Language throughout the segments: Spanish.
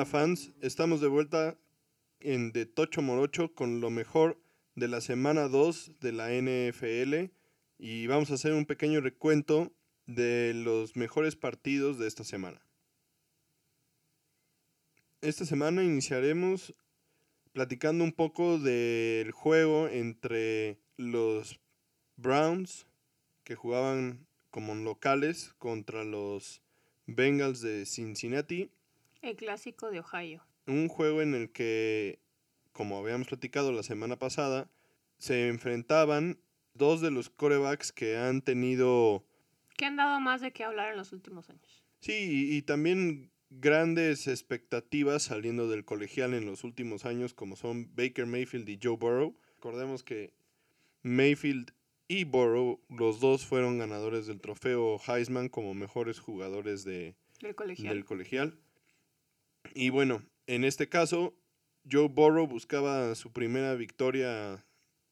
Hola fans, estamos de vuelta en De Tocho Morocho con lo mejor de la semana 2 de la NFL y vamos a hacer un pequeño recuento de los mejores partidos de esta semana. Esta semana iniciaremos platicando un poco del juego entre los Browns que jugaban como locales contra los Bengals de Cincinnati El clásico de Ohio. un juego en el que, como habíamos platicado la semana pasada, se enfrentaban dos de los corebacks que han tenido, Que han dado más de qué hablar en los últimos años. sí, y, y también grandes expectativas saliendo del colegial en los últimos años, como son Baker Mayfield y Joe Burrow. Recordemos que Mayfield y Burrow, los dos fueron ganadores del trofeo Heisman como mejores jugadores de, Del colegial. del colegial. Y bueno, en este caso, Joe Burrow buscaba su primera victoria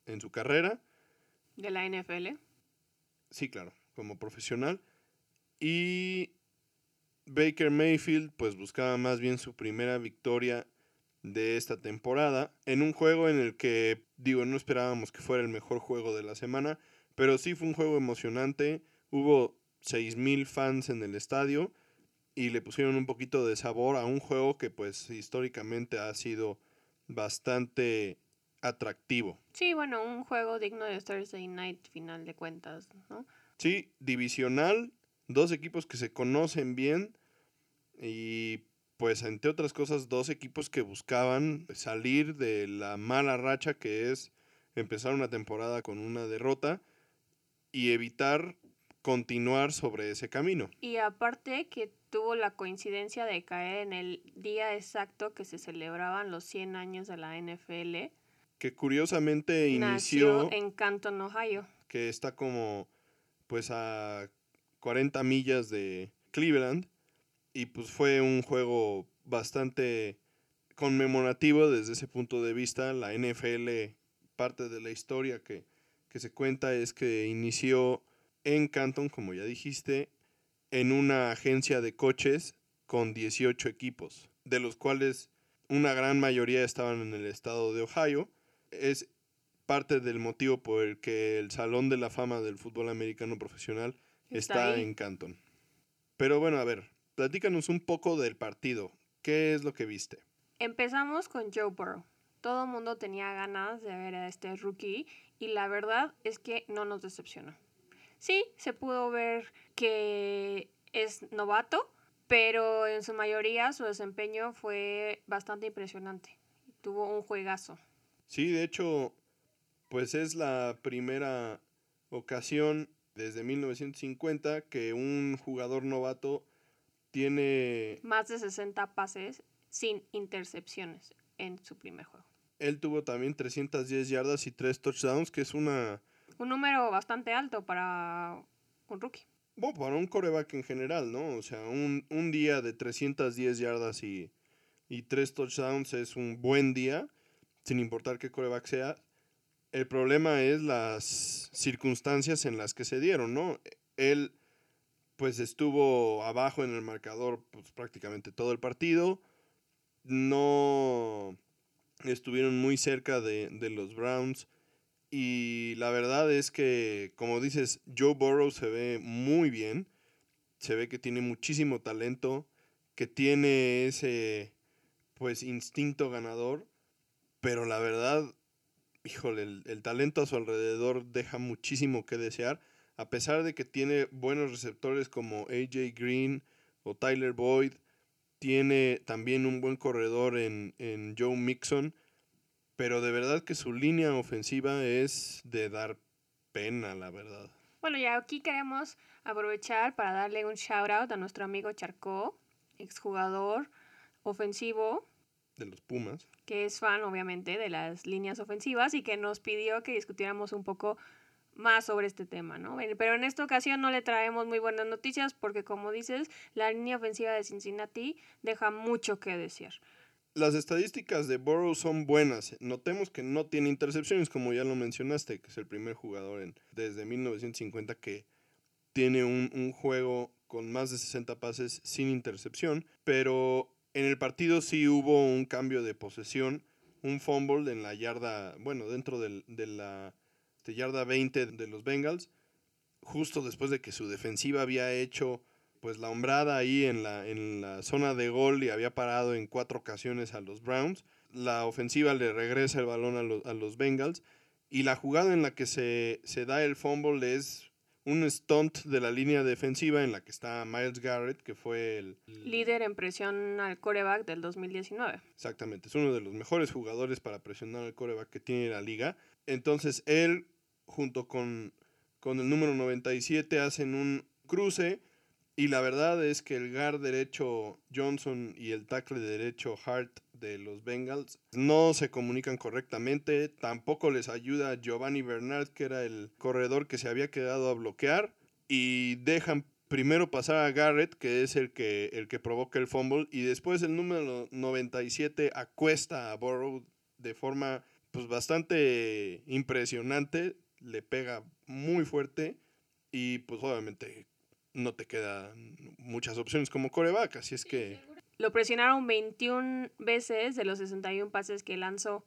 en su carrera. De la NFL. Sí, claro, como profesional. Y Baker Mayfield, pues buscaba más bien su primera victoria de esta temporada en un juego en el que, digo, no esperábamos que fuera el mejor juego de la semana, pero sí fue un juego emocionante. Hubo 6.000 fans en el estadio y le pusieron un poquito de sabor a un juego que pues históricamente ha sido bastante atractivo. Sí, bueno, un juego digno de Thursday Night, final de cuentas, ¿no? Sí, divisional, dos equipos que se conocen bien y pues entre otras cosas dos equipos que buscaban salir de la mala racha que es empezar una temporada con una derrota y evitar continuar sobre ese camino. Y aparte que tuvo la coincidencia de caer en el día exacto que se celebraban los 100 años de la NFL. Que curiosamente inició Nació en Canton, Ohio. que está como pues a 40 millas de Cleveland y pues fue un juego bastante conmemorativo desde ese punto de vista. La NFL, parte de la historia que, que se cuenta es que inició en Canton, como ya dijiste, en una agencia de coches con 18 equipos, de los cuales una gran mayoría estaban en el estado de Ohio. Es parte del motivo por el que el Salón de la Fama del Fútbol Americano Profesional Está en Canton. Pero bueno, a ver, platícanos un poco del partido. ¿Qué es lo que viste? Empezamos con Joe Burrow. Todo el mundo tenía ganas de ver a este rookie y la verdad es que no nos decepcionó. Sí, se pudo ver que es novato, pero en su mayoría su desempeño fue bastante impresionante. Tuvo un juegazo. Sí, de hecho, pues es la primera ocasión desde 1950 que un jugador novato tiene... Más de 60 pases sin intercepciones en su primer juego. Él tuvo también 310 yardas y 3 touchdowns, que es una... Un número bastante alto para un rookie. Bueno, para un coreback en general, ¿no? O sea, un, un día de 310 yardas y, y 3 touchdowns es un buen día, sin importar qué coreback sea. El problema es las circunstancias en las que se dieron, ¿no? Él, pues, estuvo abajo en el marcador pues, prácticamente todo el partido. No estuvieron muy cerca de, de los Browns. Y la verdad es que, como dices, Joe Burrow se ve muy bien. Se ve que tiene muchísimo talento, que tiene ese, pues, instinto ganador. Pero la verdad, híjole, el, el talento a su alrededor deja muchísimo que desear. A pesar de que tiene buenos receptores como AJ Green o Tyler Boyd, tiene también un buen corredor en, en Joe Mixon. Pero de verdad que su línea ofensiva es de dar pena, la verdad. Bueno, y aquí queremos aprovechar para darle un shout out a nuestro amigo Charcó, exjugador ofensivo. de los Pumas. Que es fan, obviamente, de las líneas ofensivas y que nos pidió que discutiéramos un poco más sobre este tema, ¿no? Pero en esta ocasión no le traemos muy buenas noticias porque, como dices, la línea ofensiva de Cincinnati deja mucho que decir. Las estadísticas de Burrow son buenas. Notemos que no tiene intercepciones, como ya lo mencionaste, que es el primer jugador en, desde 1950 que tiene un, un juego con más de 60 pases sin intercepción, pero en el partido sí hubo un cambio de posesión, un fumble en la yarda, bueno, dentro de la yarda 20 de los Bengals, justo después de que su defensiva había hecho pues la hombrada ahí en la, en la zona de gol y había parado en cuatro ocasiones a los Browns. La ofensiva le regresa el balón a, a los Bengals y la jugada en la que se, se da el fumble es un stunt de la línea defensiva en la que está Miles Garrett, que fue el... Líder en presión al coreback del 2019. Exactamente, es uno de los mejores jugadores para presionar al coreback que tiene la liga. Entonces él, junto con, con el número 97, hacen un cruce y la verdad es que el guard derecho Johnson y el tackle derecho Hart de los Bengals no se comunican correctamente. Tampoco les ayuda Giovanni Bernard, que era el corredor que se había quedado a bloquear. Y dejan primero pasar a Garrett, que es el que, el que provoca el fumble. Y después el número 97 acuesta a Burrow de forma pues, bastante impresionante. Le pega muy fuerte. Y pues obviamente no te quedan muchas opciones como coreback, así es que... Lo presionaron 21 veces de los 61 pases que lanzó.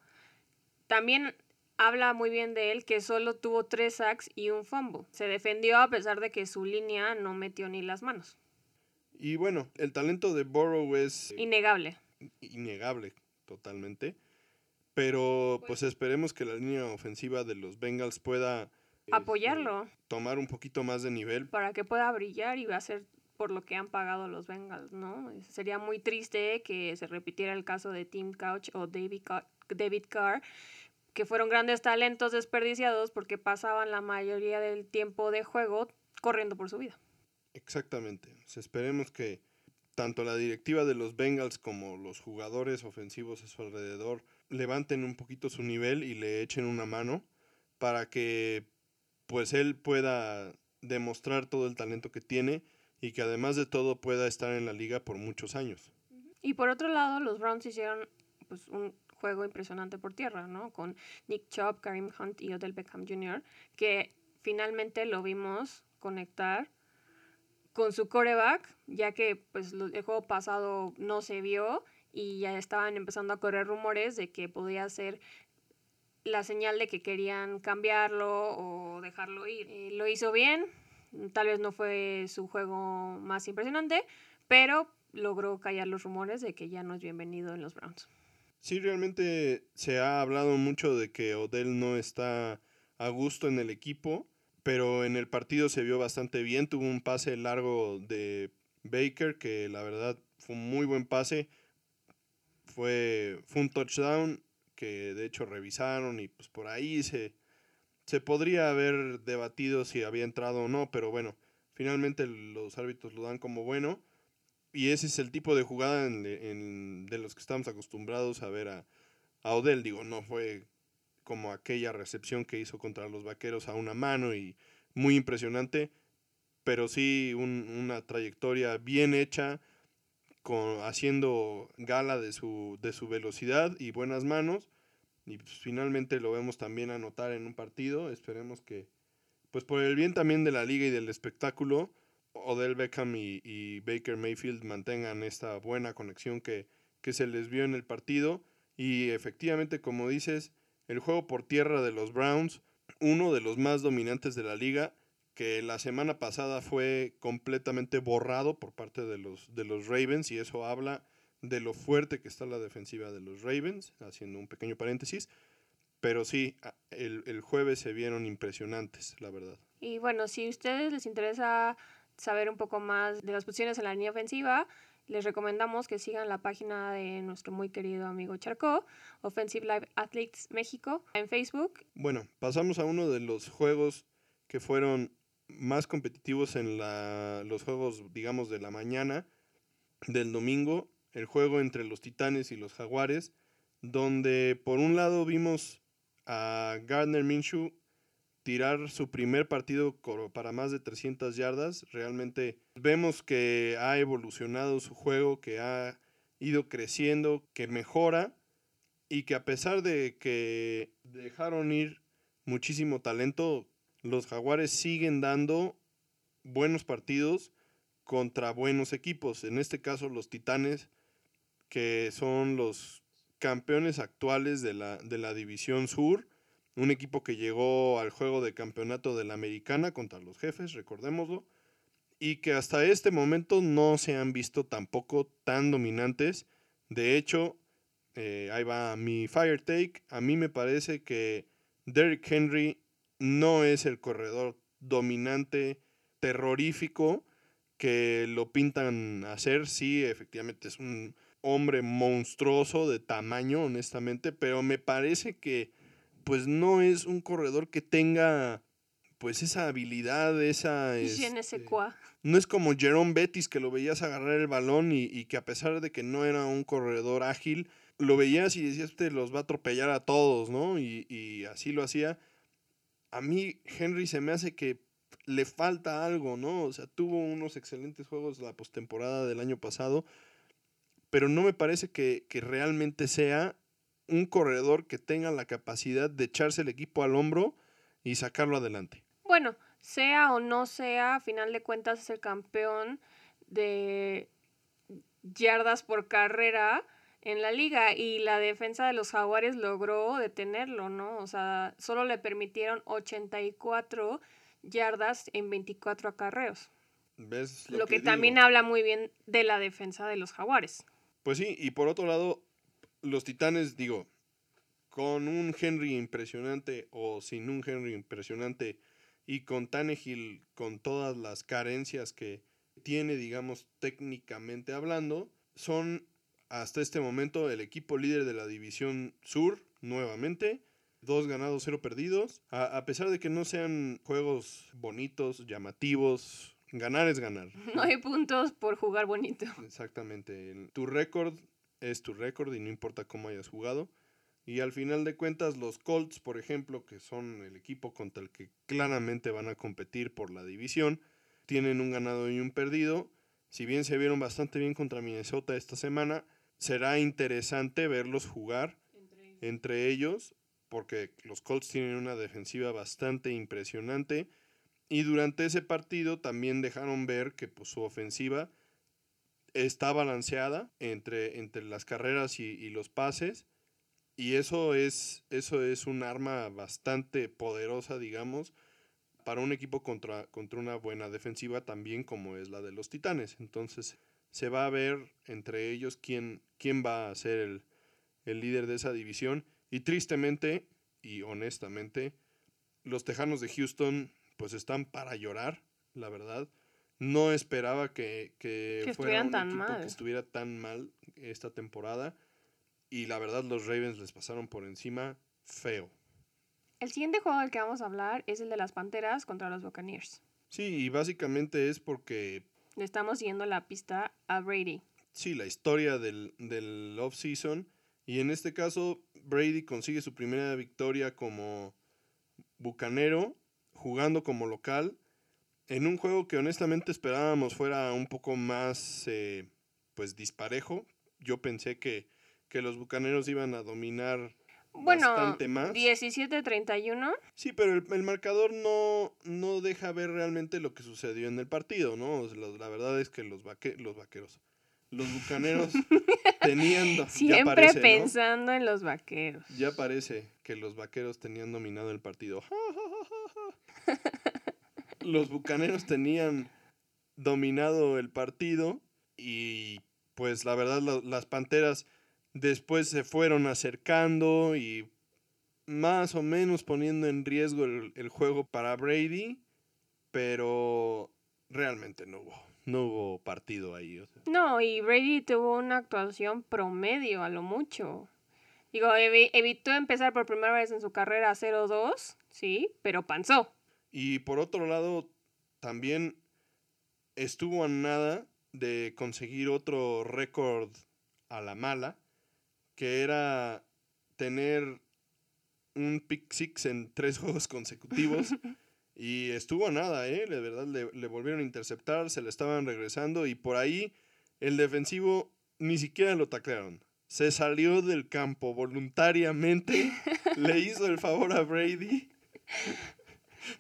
También habla muy bien de él que solo tuvo tres sacks y un fumble. Se defendió a pesar de que su línea no metió ni las manos. Y bueno, el talento de Burrow es... Innegable. Innegable, totalmente. Pero pues esperemos que la línea ofensiva de los Bengals pueda apoyarlo. tomar un poquito más de nivel. Para que pueda brillar y ser por lo que han pagado los Bengals, ¿no? Sería muy triste que se repitiera el caso de Tim Couch o David, David Carr, que fueron grandes talentos desperdiciados porque pasaban la mayoría del tiempo de juego corriendo por su vida. Exactamente. esperemos que tanto la directiva de los Bengals como los jugadores ofensivos a su alrededor levanten un poquito su nivel y le echen una mano para que pues él pueda demostrar todo el talento que tiene y que además de todo pueda estar en la liga por muchos años. Y por otro lado, los Browns hicieron pues, un juego impresionante por tierra, ¿no? Con Nick Chubb, Karim Hunt y Odell Beckham Jr., que finalmente lo vimos conectar con su coreback, ya que pues el juego pasado no se vio y ya estaban empezando a correr rumores de que podía ser la señal de que querían cambiarlo o dejarlo ir. Eh, lo hizo bien, tal vez no fue su juego más impresionante, pero logró callar los rumores de que ya no es bienvenido en los Browns. Sí, realmente se ha hablado mucho de que Odell no está a gusto en el equipo, pero en el partido se vio bastante bien. Tuvo un pase largo de Baker, que la verdad fue un muy buen pase. Fue, fue un touchdown que de hecho revisaron y pues por ahí se, se podría haber debatido si había entrado o no, pero bueno, finalmente los árbitros lo dan como bueno. Y ese es el tipo de jugada en, de los que estamos acostumbrados a ver a, a, Odell. Digo, no fue como aquella recepción que hizo contra los vaqueros a una mano y muy impresionante, pero sí una trayectoria bien hecha, con, haciendo gala de su, de su velocidad y buenas manos. Y pues, finalmente lo vemos también anotar en un partido. Esperemos que, pues por el bien también de la liga y del espectáculo, Odell Beckham y, Baker Mayfield mantengan esta buena conexión que, que se les vio en el partido. Y efectivamente, como dices, el juego por tierra de los Browns, uno de los más dominantes de la liga, que la semana pasada fue completamente borrado por parte de los, de los Ravens y eso habla de lo fuerte que está la defensiva de los Ravens, haciendo un pequeño paréntesis. Pero sí, el, el jueves se vieron impresionantes, la verdad. Y bueno, si a ustedes les interesa saber un poco más de las posiciones en la línea ofensiva, les recomendamos que sigan la página de nuestro muy querido amigo Charcó, Offensive Live Athletes México, en Facebook. Bueno, pasamos a uno de los juegos que fueron más competitivos en la, los juegos, digamos, de la mañana del domingo. El juego entre los Titanes y los Jaguares, donde por un lado vimos a Gardner Minshew tirar su primer partido para más de 300 yardas. Realmente vemos que ha evolucionado su juego, que ha ido creciendo, que mejora y que a pesar de que dejaron ir muchísimo talento, los jaguares siguen dando buenos partidos contra buenos equipos. En este caso los Titanes, que son los campeones actuales de la, de la División Sur un equipo que llegó al juego de campeonato de la Americana contra los jefes, recordémoslo, y que hasta este momento no se han visto tampoco tan dominantes. De hecho, eh, ahí va mi fire take. A mí me parece que Derrick Henry no es el corredor dominante, terrorífico, que lo pintan a ser. Sí, efectivamente es un hombre monstruoso de tamaño, honestamente, pero me parece que pues no es un corredor que tenga pues esa habilidad, esa... Este, no es como Jerome Bettis que lo veías agarrar el balón y, que a pesar de que no era un corredor ágil, lo veías y decías, este los va a atropellar a todos, ¿no? Y, y así lo hacía. A mí Henry se me hace que le falta algo, ¿no? O sea, tuvo unos excelentes juegos la postemporada del año pasado, pero no me parece que, que realmente sea un corredor que tenga la capacidad de echarse el equipo al hombro y sacarlo adelante. Bueno, sea o no sea, a final de cuentas es el campeón de yardas por carrera en la liga y la defensa de los jaguares logró detenerlo, ¿no? O sea, solo le permitieron 84 yardas en 24 acarreos. ¿Ves lo, que, también habla muy bien de la defensa de los jaguares. Pues sí, y por otro lado, los Titanes, digo, con un Henry impresionante o sin un Henry impresionante y con Tannehill con todas las carencias que tiene, digamos, técnicamente hablando, son hasta este momento el equipo líder de la división sur, nuevamente. Dos ganados, cero perdidos. A, a pesar de que no sean juegos bonitos, llamativos, ganar es ganar. No hay puntos por jugar bonito. Exactamente. Tu récord es tu récord y no importa cómo hayas jugado. Y al final de cuentas, los Colts, por ejemplo, que son el equipo contra el que claramente van a competir por la división, tienen un ganado y un perdido. Si bien se vieron bastante bien contra Minnesota esta semana, será interesante verlos jugar entre ellos, porque los Colts tienen una defensiva bastante impresionante. Y durante ese partido también dejaron ver que pues, su ofensiva está balanceada entre, entre las carreras y, los pases. Y eso es, eso es un arma bastante poderosa, digamos, para un equipo contra, contra una buena defensiva también como es la de los Titanes. Entonces se va a ver entre ellos quién, quién va a ser el, el líder de esa división. Y tristemente y honestamente, los Tejanos de Houston pues están para llorar, la verdad. No esperaba que, que, fuera un equipo que estuviera tan mal esta temporada. Y la verdad, los Ravens les pasaron por encima feo. El siguiente juego del que vamos a hablar es el de las Panteras contra los Buccaneers. Sí, y básicamente es porque... Le estamos siguiendo la pista a Brady. Sí, la historia del, del off-season. Y en este caso, Brady consigue su primera victoria como bucanero, jugando como local en un juego que honestamente esperábamos fuera un poco más eh, pues disparejo. Yo pensé que, que los bucaneros iban a dominar bueno, bastante más. 17-31. Sí, pero el, marcador no, no deja ver realmente lo que sucedió en el partido, ¿no? la verdad es que los, los vaqueros, los bucaneros tenían... Siempre pensando en los vaqueros. Ya parece que los vaqueros tenían dominado el partido. los Bucaneros tenían dominado el partido y pues la verdad las Panteras después se fueron acercando y más o menos poniendo en riesgo el, juego para Brady, pero realmente no hubo, no hubo partido ahí. No, y Brady tuvo una actuación promedio a lo mucho. Digo, evitó empezar por primera vez en su carrera 0-2, sí, pero panzó. Y por otro lado, también estuvo a nada de conseguir otro récord a la mala, que era tener un pick six en tres juegos consecutivos. y estuvo a nada, ¿eh? De verdad, le, le volvieron a interceptar, se le estaban regresando y por ahí el defensivo ni siquiera lo taclearon. Se salió del campo voluntariamente, le hizo el favor a Brady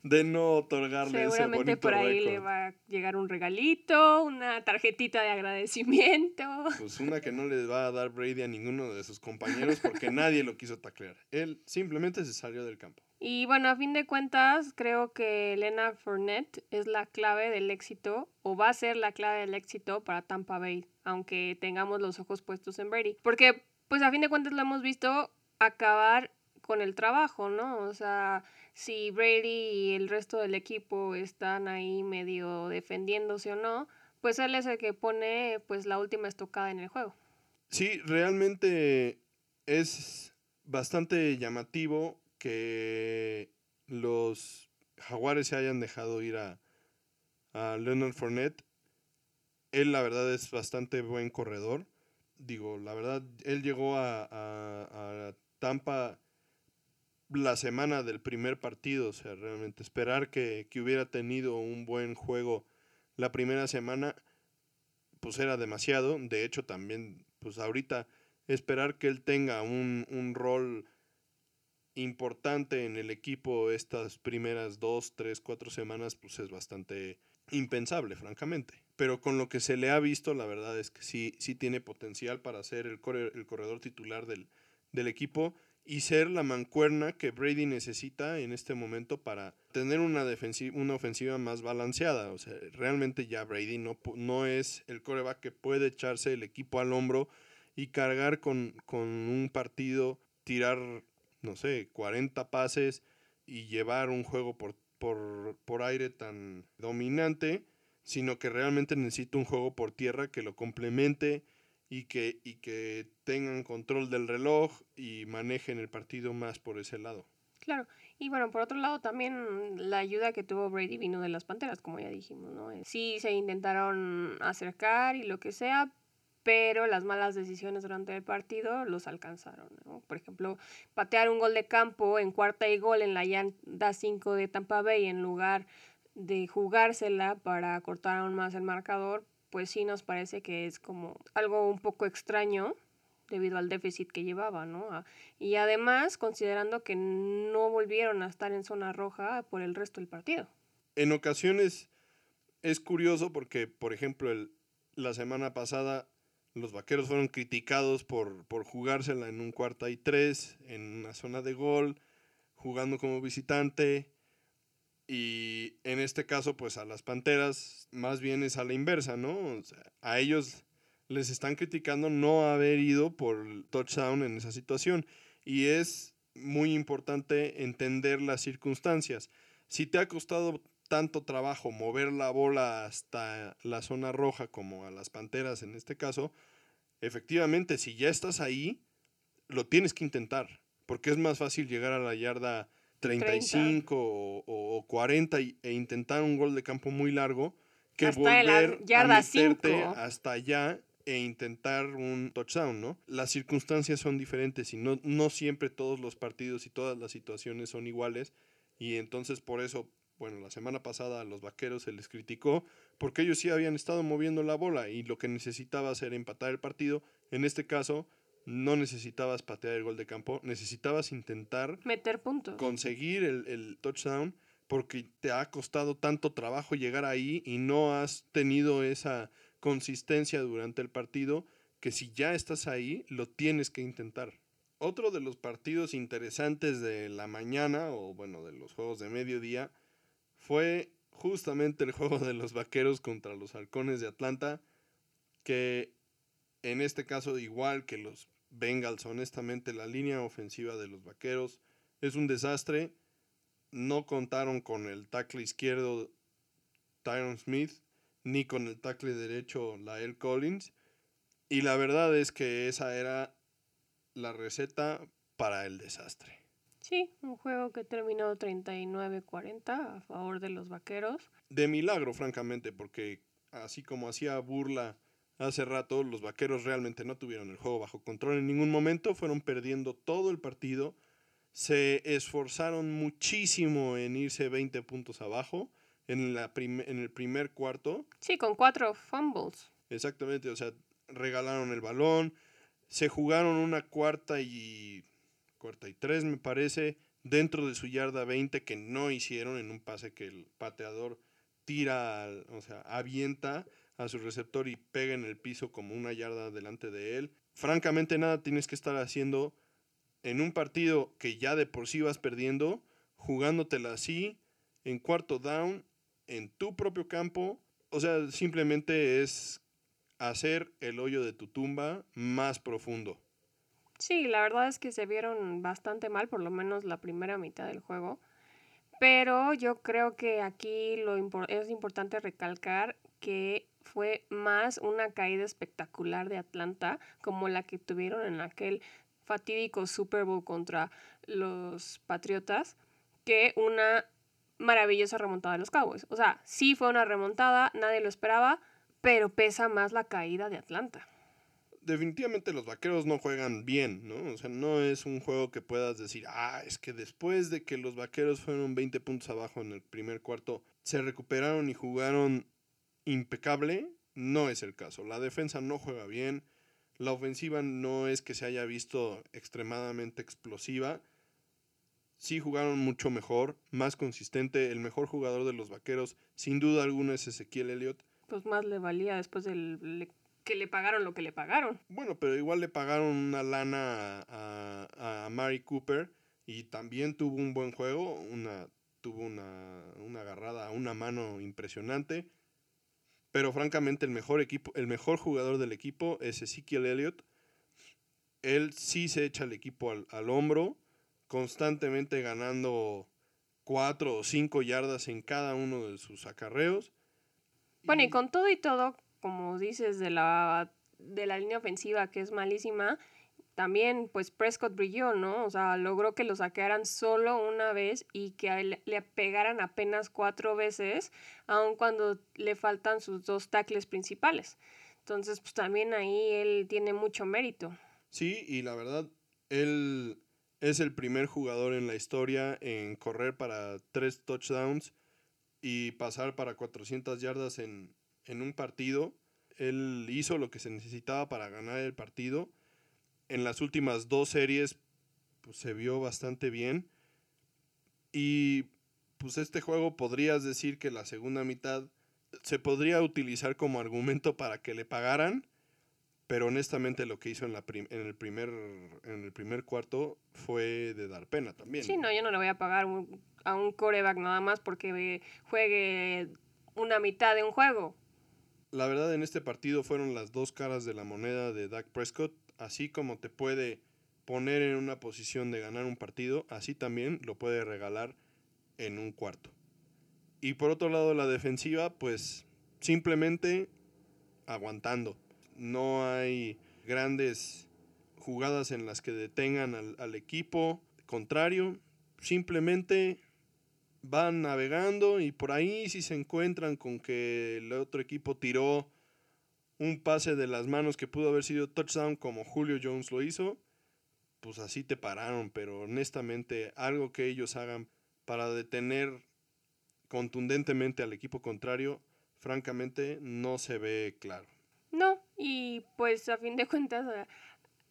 de no otorgarle ese bonito por ahí le va a llegar un regalito, una tarjetita de agradecimiento. Pues una que no le va a dar Brady a ninguno de sus compañeros porque nadie lo quiso taclear. Él simplemente se salió del campo. Y bueno, a fin de cuentas, creo que Elena Fournette es la clave del éxito, o va a ser la clave del éxito para Tampa Bay, aunque tengamos los ojos puestos en Brady. Porque, pues a fin de cuentas, lo hemos visto acabar con el trabajo, ¿no? O sea, si Brady y el resto del equipo están ahí medio defendiéndose o no, pues él es el que pone pues la última estocada en el juego. Sí, realmente es bastante llamativo que los jaguares se hayan dejado ir a, a Leonard Fournette. Él la verdad es bastante buen corredor. Digo, la verdad, él llegó a, a- a Tampa la semana del primer partido. O sea, realmente esperar que, que hubiera tenido un buen juego la primera semana, pues era demasiado. De hecho, también, pues ahorita esperar que él tenga un, un rol importante en el equipo estas primeras dos, tres, cuatro semanas, pues es bastante impensable, francamente. Pero con lo que se le ha visto, la verdad es que sí, sí tiene potencial para ser el, corre- el corredor titular del, del equipo y ser la mancuerna que Brady necesita en este momento para tener una, defensi- una ofensiva más balanceada. O sea, realmente ya Brady no, no es el coreback que puede echarse el equipo al hombro y cargar con, con un partido, tirar, no sé, 40 pases y llevar un juego por, por, por aire tan dominante, sino que realmente necesita un juego por tierra que lo complemente y que, y que tengan control del reloj y manejen el partido más por ese lado. Claro, y bueno, por otro lado también la ayuda que tuvo Brady vino de las Panteras, como ya dijimos, ¿no? Eh, Sí se intentaron acercar y lo que sea, pero las malas decisiones durante el partido los alcanzaron, ¿no? Por ejemplo, patear un gol de campo en cuarta y gol en la llanta 5 de Tampa Bay en lugar de jugársela para cortar aún más el marcador, pues sí nos parece que es como algo un poco extraño debido al déficit que llevaba, ¿no? A- y además, considerando que no volvieron a estar en zona roja por el resto del partido. En ocasiones es curioso porque, por ejemplo, el- la semana pasada los vaqueros fueron criticados por, por jugársela en un cuarta y tres, en una zona de gol, jugando como visitante. Y en este caso, pues a las Panteras más bien es a la inversa, ¿no? A ellos les están criticando no haber ido por touchdown en esa situación. Y es muy importante entender las circunstancias. Si te ha costado tanto trabajo mover la bola hasta la zona roja como a las Panteras en este caso, efectivamente, si ya estás ahí, lo tienes que intentar. Porque es más fácil llegar a la yarda 35 o, o- o 40 y- e intentar un gol de campo muy largo que Hasta en la volver yarda a meterte cinco. hasta allá e intentar un touchdown, ¿no? Las circunstancias son diferentes y no, no siempre todos los partidos y todas las situaciones son iguales y entonces por eso, bueno, la semana pasada a los vaqueros se les criticó porque ellos sí habían estado moviendo la bola y lo que necesitaba hacer empatar el partido, en este caso no necesitabas patear el gol de campo, necesitabas intentar Meter puntos. conseguir el, el touchdown porque te ha costado tanto trabajo llegar ahí y no has tenido esa consistencia durante el partido que si ya estás ahí lo tienes que intentar. Otro de los partidos interesantes de la mañana o bueno de los juegos de mediodía fue justamente el juego de los Vaqueros contra los Halcones de Atlanta que en este caso igual que los Bengals honestamente la línea ofensiva de los Vaqueros es un desastre. No contaron con el tackle izquierdo Tyron Smith, ni con el tackle derecho Lael Collins. Y la verdad es que esa era la receta para el desastre. Sí, un juego que terminó 39-40 a favor de los vaqueros. De milagro, francamente, porque así como hacía burla hace rato, los vaqueros realmente no tuvieron el juego bajo control en ningún momento, fueron perdiendo todo el partido, se esforzaron muchísimo en irse 20 puntos abajo en, la en el primer cuarto. Sí, con cuatro fumbles. Exactamente, o sea, regalaron el balón, se jugaron una cuarta y cuarta y tres, me parece, dentro de su yarda 20 que no hicieron en un pase que el pateador tira, o sea, avienta a su receptor y pega en el piso como una yarda delante de él. Francamente, nada tienes que estar haciendo en un partido que ya de por sí vas perdiendo, jugándotela así, en cuarto down, en tu propio campo. O sea, simplemente es hacer el hoyo de tu tumba más profundo. Sí, la verdad es que se vieron bastante mal, por lo menos la primera mitad del juego. Pero yo creo que aquí lo es importante recalcar que fue más una caída espectacular de Atlanta, como la que tuvieron en aquel fatídico Super Bowl contra los Patriotas, que una maravillosa remontada de los Cowboys. O sea, sí fue una remontada, nadie lo esperaba, pero pesa más la caída de Atlanta definitivamente los vaqueros no juegan bien, ¿no? O sea, no es un juego que puedas decir, ah, es que después de que los vaqueros fueron 20 puntos abajo en el primer cuarto, se recuperaron y jugaron impecable. No es el caso. La defensa no juega bien. La ofensiva no es que se haya visto extremadamente explosiva. Sí jugaron mucho mejor, más consistente. El mejor jugador de los vaqueros, sin duda alguna, es Ezequiel Elliott. Pues más le valía después del que le pagaron lo que le pagaron. Bueno, pero igual le pagaron una lana a, a, Mary Cooper y también tuvo un buen juego, una, tuvo una, una agarrada a una mano impresionante. Pero francamente el mejor equipo, el mejor jugador del equipo es Ezekiel Elliott. Él sí se echa el equipo al, al hombro, constantemente ganando cuatro o cinco yardas en cada uno de sus acarreos. Bueno, y con todo y todo, como dices, de la, de la línea ofensiva que es malísima, también pues Prescott brilló, ¿no? O sea, logró que lo saquearan solo una vez y que le, pegaran apenas cuatro veces, aun cuando le faltan sus dos tackles principales. Entonces, pues también ahí él tiene mucho mérito. Sí, y la verdad, él es el primer jugador en la historia en correr para tres touchdowns y pasar para 400 yardas en, en un partido. Él hizo lo que se necesitaba para ganar el partido. En las últimas dos series pues, se vio bastante bien. Y pues este juego podrías decir que la segunda mitad se podría utilizar como argumento para que le pagaran, pero honestamente lo que hizo en, la en, el, primer, en el primer cuarto fue de dar pena también. Sí, no, yo no le voy a pagar a un coreback nada más porque juegue una mitad de un juego la verdad en este partido fueron las dos caras de la moneda de Dak Prescott, así como te puede poner en una posición de ganar un partido, así también lo puede regalar en un cuarto. Y por otro lado la defensiva, pues simplemente aguantando. No hay grandes jugadas en las que detengan al, al equipo contrario, simplemente van navegando y por ahí si se encuentran con que el otro equipo tiró un pase de las manos que pudo haber sido touchdown como Julio Jones lo hizo, pues así te pararon, pero honestamente algo que ellos hagan para detener contundentemente al equipo contrario, francamente no se ve claro. No, y pues a fin de cuentas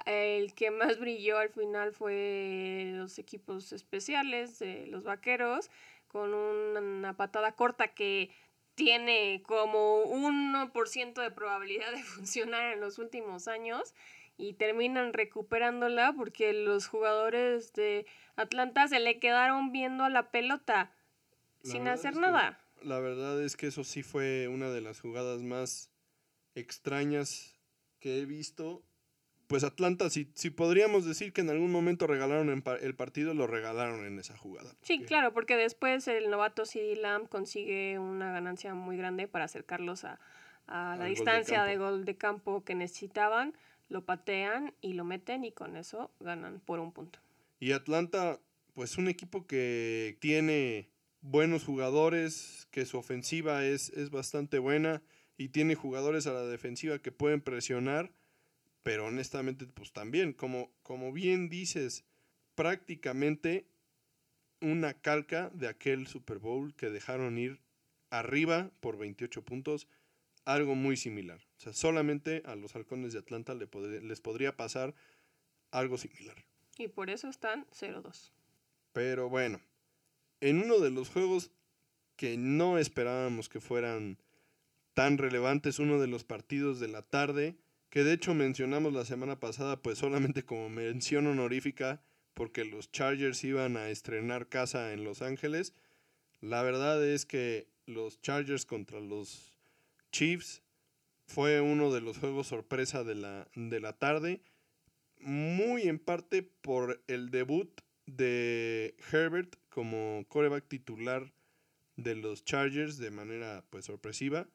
el que más brilló al final fue los equipos especiales de los vaqueros con una patada corta que tiene como 1% de probabilidad de funcionar en los últimos años y terminan recuperándola porque los jugadores de Atlanta se le quedaron viendo a la pelota sin hacer nada. la verdad es que eso sí fue una de las jugadas más extrañas que he visto pues Atlanta, si, si podríamos decir que en algún momento regalaron el partido, lo regalaron en esa jugada. Sí, claro, porque después el novato CD Lamb consigue una ganancia muy grande para acercarlos a, la distancia de, gol de campo que necesitaban, lo patean y lo meten y con eso ganan por un punto. Y Atlanta, pues un equipo que tiene buenos jugadores, que su ofensiva es, es bastante buena y tiene jugadores a la defensiva que pueden presionar, pero honestamente, pues también, como, como bien dices, prácticamente una calca de aquel Super Bowl que dejaron ir arriba por 28 puntos, algo muy similar. O sea, solamente a los halcones de Atlanta les podría pasar algo similar. Y por eso están 0-2. Pero bueno, en uno de los juegos que no esperábamos que fueran tan relevantes, uno de los partidos de la tarde, que de hecho mencionamos la semana pasada, pues solamente como mención honorífica, porque los Chargers iban a estrenar casa en Los Ángeles. La verdad es que los Chargers contra los Chiefs fue uno de los juegos sorpresa de la, de la tarde, muy en parte por el debut de Herbert como coreback titular de los Chargers de manera pues sorpresiva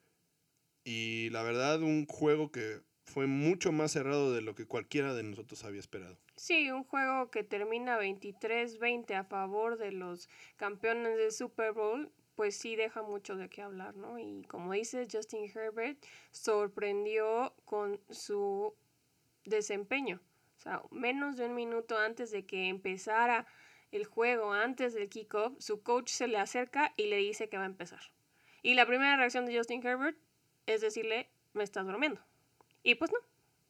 y la verdad un juego que fue mucho más cerrado de lo que cualquiera de nosotros había esperado. Sí, un juego que termina 23-20 a favor de los campeones de Super Bowl, pues sí deja mucho de qué hablar, ¿no? Y como dice Justin Herbert, sorprendió con su desempeño. O sea, menos de un minuto antes de que empezara el juego, antes del kickoff, su coach se le acerca y le dice que va a empezar. Y la primera reacción de Justin Herbert es decirle, me estás bromeando. Y pues no,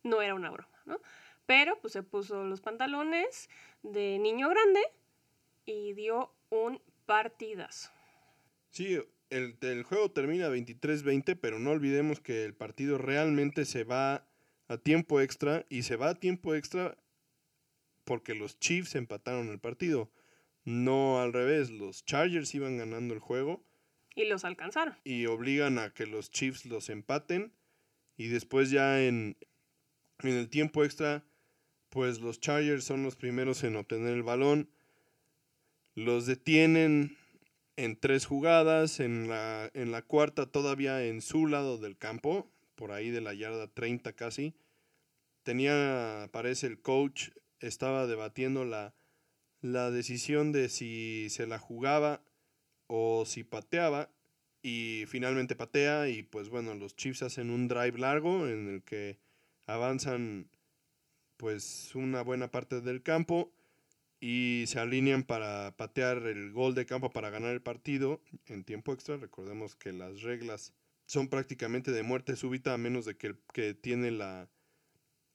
no era una broma, ¿no? Pero pues se puso los pantalones de niño grande y dio un partidazo. Sí, el, el juego termina 23-20, pero no olvidemos que el partido realmente se va a tiempo extra y se va a tiempo extra porque los Chiefs empataron el partido. No al revés, los Chargers iban ganando el juego. Y los alcanzaron. Y obligan a que los Chiefs los empaten. Y después ya en, en el tiempo extra, pues los Chargers son los primeros en obtener el balón. Los detienen en tres jugadas, en la, en la cuarta todavía en su lado del campo, por ahí de la yarda 30 casi. Tenía, parece el coach, estaba debatiendo la, la decisión de si se la jugaba o si pateaba y finalmente patea y pues bueno, los Chiefs hacen un drive largo en el que avanzan pues una buena parte del campo y se alinean para patear el gol de campo para ganar el partido en tiempo extra. Recordemos que las reglas son prácticamente de muerte súbita a menos de que el que tiene la,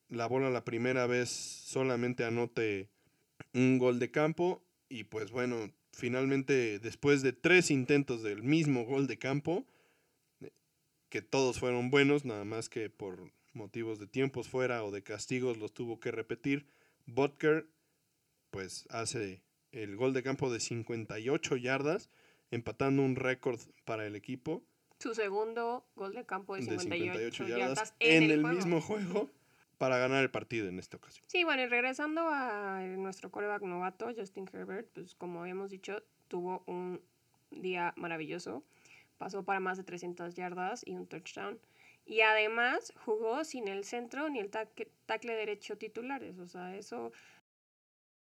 la bola la primera vez solamente anote un gol de campo y pues bueno, finalmente, después de tres intentos del mismo gol de campo, que todos fueron buenos, nada más que por motivos de tiempos fuera o de castigos los tuvo que repetir, Butker pues hace el gol de campo de 58 yardas, empatando un récord para el equipo. Su segundo gol de campo de 58, yardas, en, el, mismo juego para ganar el partido en esta ocasión. Sí, bueno, y regresando a nuestro coreback novato, Justin Herbert, pues como habíamos dicho, tuvo un día maravilloso. Pasó para más de 300 yardas y un touchdown. Y además jugó sin el centro ni el tackle, derecho titulares. O sea, eso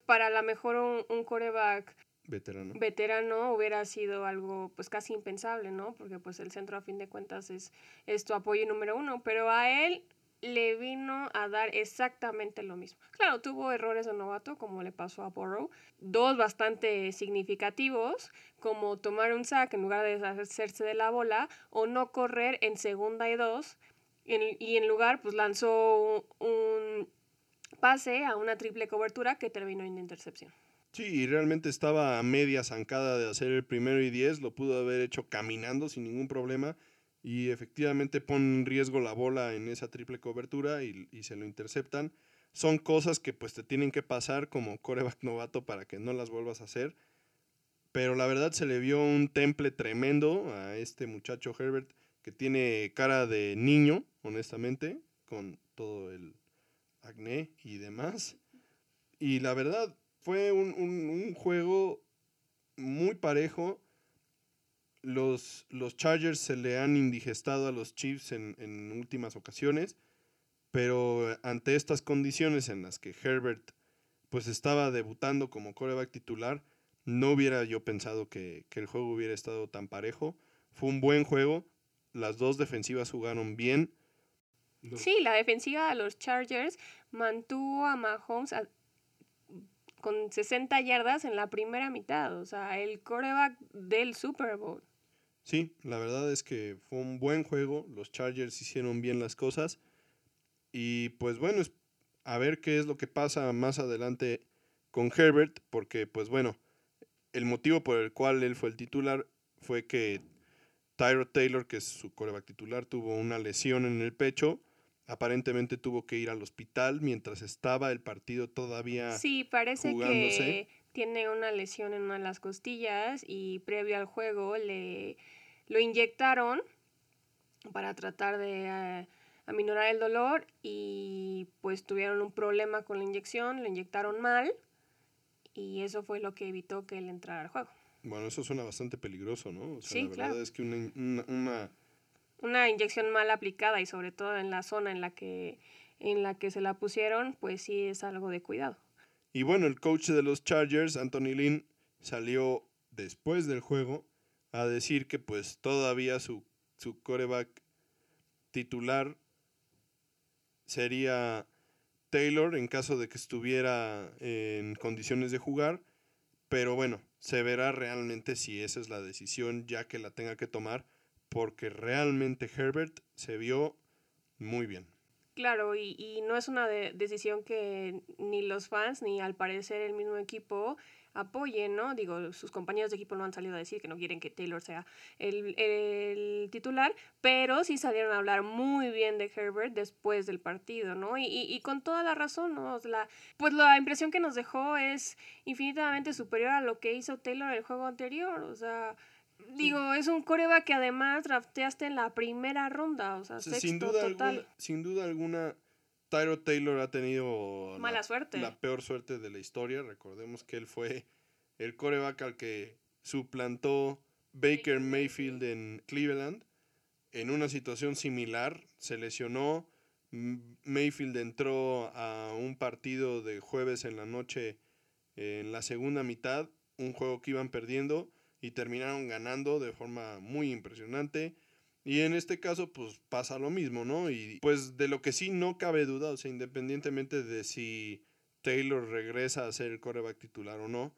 para la mejor un, un coreback veterano. veterano hubiera sido algo pues casi impensable, ¿no? Porque pues el centro a fin de cuentas es, es tu apoyo número uno. Pero a él le vino a dar exactamente lo mismo. Claro, tuvo errores de novato, como le pasó a Burrow, dos bastante significativos, como tomar un sack en lugar de deshacerse de la bola, o no correr en segunda y dos, y en lugar pues lanzó un, pase a una triple cobertura que terminó en intercepción. Sí, realmente estaba a media zancada de hacer el primero y diez, lo pudo haber hecho caminando sin ningún problema y efectivamente ponen en riesgo la bola en esa triple cobertura y, se lo interceptan. Son cosas que pues te tienen que pasar como coreback novato para que no las vuelvas a hacer. Pero la verdad se le vio un temple tremendo a este muchacho Herbert que tiene cara de niño, honestamente, con todo el acné y demás. Y la verdad fue un, un juego muy parejo los, los Chargers se le han indigestado a los Chiefs en, últimas ocasiones, pero ante estas condiciones en las que Herbert pues estaba debutando como coreback titular, no hubiera yo pensado que, el juego hubiera estado tan parejo. Fue un buen juego. las dos defensivas jugaron bien. Sí, la defensiva de los Chargers mantuvo a Mahomes con 60 yardas en la primera mitad, o sea, el coreback del Super Bowl. Sí, la verdad es que fue un buen juego, los Chargers hicieron bien las cosas y pues bueno, a ver qué es lo que pasa más adelante con Herbert, porque pues bueno, el motivo por el cual él fue el titular fue que Tyro Taylor, que es su coreback titular, tuvo una lesión en el pecho. Aparentemente tuvo que ir al hospital mientras estaba el partido todavía. Sí, parece que tiene una lesión en una de las costillas y previo al juego le lo inyectaron para tratar de eh, aminorar el dolor y pues tuvieron un problema con la inyección, lo inyectaron mal y eso fue lo que evitó que él entrara al juego. Bueno, eso suena bastante peligroso, ¿no? O sea, la verdad es que una, una, una... inyección mal aplicada y sobre todo en la zona en la, que, en la que se la pusieron, pues sí es algo de cuidado. Y bueno, el coach de los Chargers, Anthony Lynn, salió después del juego a decir que pues todavía su, su coreback titular sería Taylor en caso de que estuviera en condiciones de jugar, pero bueno, se verá realmente si esa es la decisión ya que la tenga que tomar, porque realmente Herbert se vio muy bien. Claro, y, y no es una decisión que ni los fans ni al parecer el mismo equipo apoyen, ¿no? Digo, sus compañeros de equipo no han salido a decir que no quieren que Taylor sea el, titular, pero sí salieron a hablar muy bien de Herbert después del partido, ¿no? Y, y, con toda la razón, ¿no? La, pues la impresión que nos dejó es infinitamente superior a lo que hizo Taylor en el juego anterior, o sea... Digo, es un coreba que además drafteaste en la primera ronda, o sea, sexto sin duda total. Alguna, sin duda alguna, Tyro Taylor ha tenido Mala la, suerte. la peor suerte de la historia. Recordemos que él fue el coreback al que suplantó Baker Mayfield en Cleveland. En una situación similar, se lesionó. Mayfield entró a un partido de jueves en la noche en la segunda mitad, un juego que iban perdiendo y terminaron ganando de forma muy impresionante. Y en este caso, pues pasa lo mismo, ¿no? Y pues de lo que sí no cabe duda, o sea, independientemente de si Taylor regresa a ser el coreback titular o no,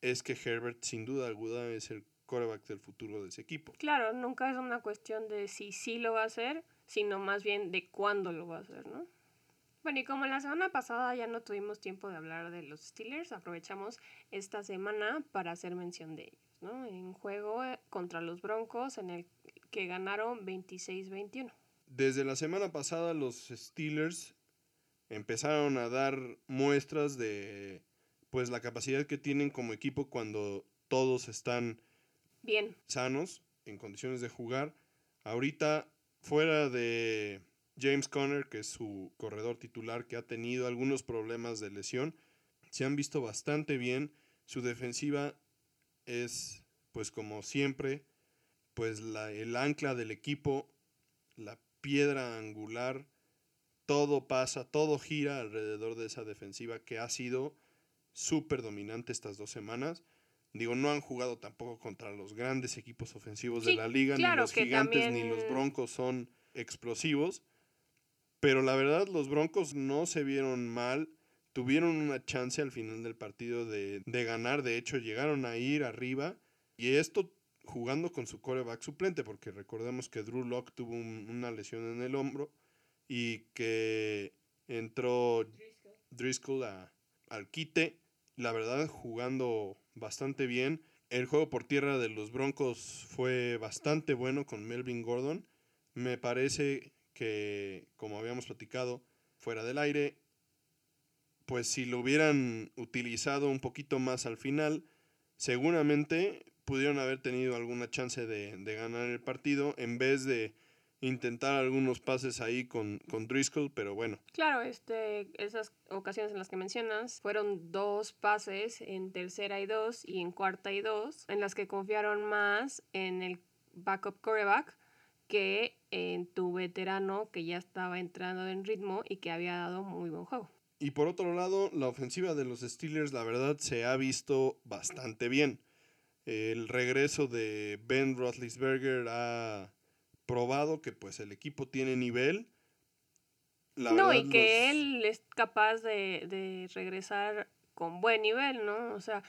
es que Herbert sin duda alguna es el coreback del futuro de ese equipo. Claro, nunca es una cuestión de si sí lo va a hacer, sino más bien de cuándo lo va a hacer, ¿no? Bueno, y como la semana pasada ya no tuvimos tiempo de hablar de los Steelers, aprovechamos esta semana para hacer mención de ellos, ¿no? En juego contra los Broncos, en el que ganaron 26-21. Desde la semana pasada los Steelers empezaron a dar muestras de pues la capacidad que tienen como equipo cuando todos están bien sanos, en condiciones de jugar. Ahorita fuera de James Conner, que es su corredor titular que ha tenido algunos problemas de lesión, se han visto bastante bien. Su defensiva es pues como siempre pues la, el ancla del equipo, la piedra angular, todo pasa, todo gira alrededor de esa defensiva que ha sido súper dominante estas dos semanas. Digo, no han jugado tampoco contra los grandes equipos ofensivos de la liga, ni los gigantes ni los broncos son explosivos. Pero la verdad, los broncos no se vieron mal. Tuvieron una chance al final del partido de, de ganar. De hecho, llegaron a ir arriba. Y esto jugando con su coreback suplente, porque recordemos que Drew Locke tuvo una lesión en el hombro y que entró Driscoll, al quite, la verdad jugando bastante bien. El juego por tierra de los Broncos fue bastante bueno con Melvin Gordon. Me parece que, como habíamos platicado fuera del aire, pues si lo hubieran utilizado un poquito más al final, seguramente pudieron haber tenido alguna chance de, ganar el partido en vez de intentar algunos pases ahí con, con Driscoll, pero bueno. Claro, este, esas ocasiones en las que mencionas fueron dos pases en tercera y dos y en cuarta y dos, en las que confiaron más en el backup quarterback que en tu veterano que ya estaba entrando en ritmo y que había dado muy buen juego. Y por otro lado, la ofensiva de los Steelers, la verdad, se ha visto bastante bien. El regreso de Ben Roethlisberger ha probado que pues el equipo tiene nivel. no, y que él es capaz de, de regresar con buen nivel, ¿no? O sea,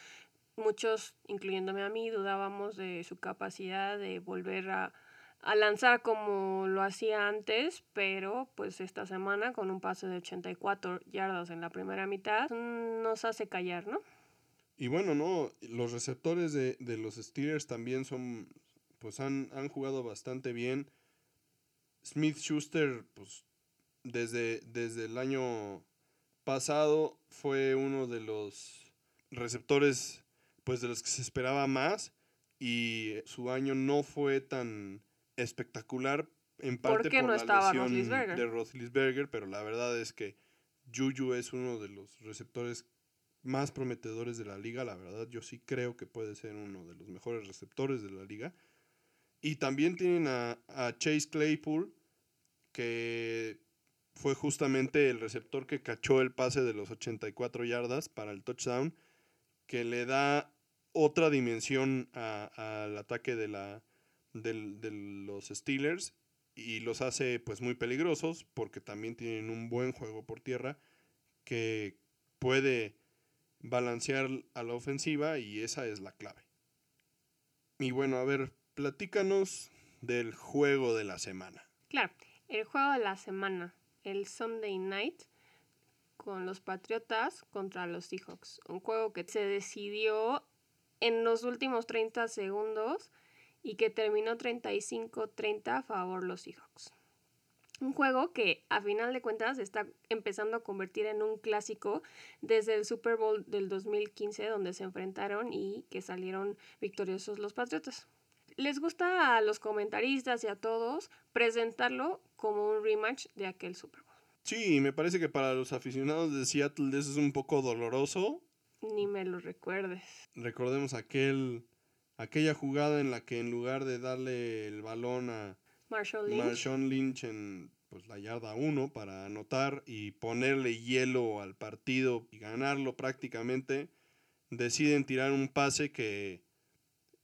muchos, incluyéndome a mí, dudábamos de su capacidad de volver a, a, lanzar como lo hacía antes, pero pues esta semana con un pase de 84 yardas en la primera mitad nos hace callar, ¿no? Y bueno, no, los receptores de, de los Steelers también son, pues han, han jugado bastante bien. Smith Schuster, pues desde, desde el año pasado fue uno de los receptores pues de los que se esperaba más y su año no fue tan espectacular en parte por no la lesión de Roethlisberger, pero la verdad es que Juju es uno de los receptores más prometedores de la liga, la verdad yo sí creo que puede ser uno de los mejores receptores de la liga. Y también tienen a, a Chase Claypool, que fue justamente el receptor que cachó el pase de los 84 yardas para el touchdown, que le da otra dimensión al ataque de, la, de los Steelers y los hace pues muy peligrosos porque también tienen un buen juego por tierra que puede balancear a la ofensiva y esa es la clave. Y bueno, a ver, platícanos del juego de la semana. Claro, el juego de la semana, el Sunday Night con los Patriotas contra los Seahawks. Un juego que se decidió en los últimos 30 segundos y que terminó 35-30 a favor los Seahawks. Un juego que a final de cuentas está empezando a convertir en un clásico desde el Super Bowl del 2015 donde se enfrentaron y que salieron victoriosos los Patriotas. Les gusta a los comentaristas y a todos presentarlo como un rematch de aquel Super Bowl. Sí, me parece que para los aficionados de Seattle eso es un poco doloroso ni me lo recuerdes. Recordemos aquel, aquella jugada en la que en lugar de darle el balón a Marshall Lynch, Lynch en pues, la yarda 1 para anotar y ponerle hielo al partido y ganarlo prácticamente, deciden tirar un pase que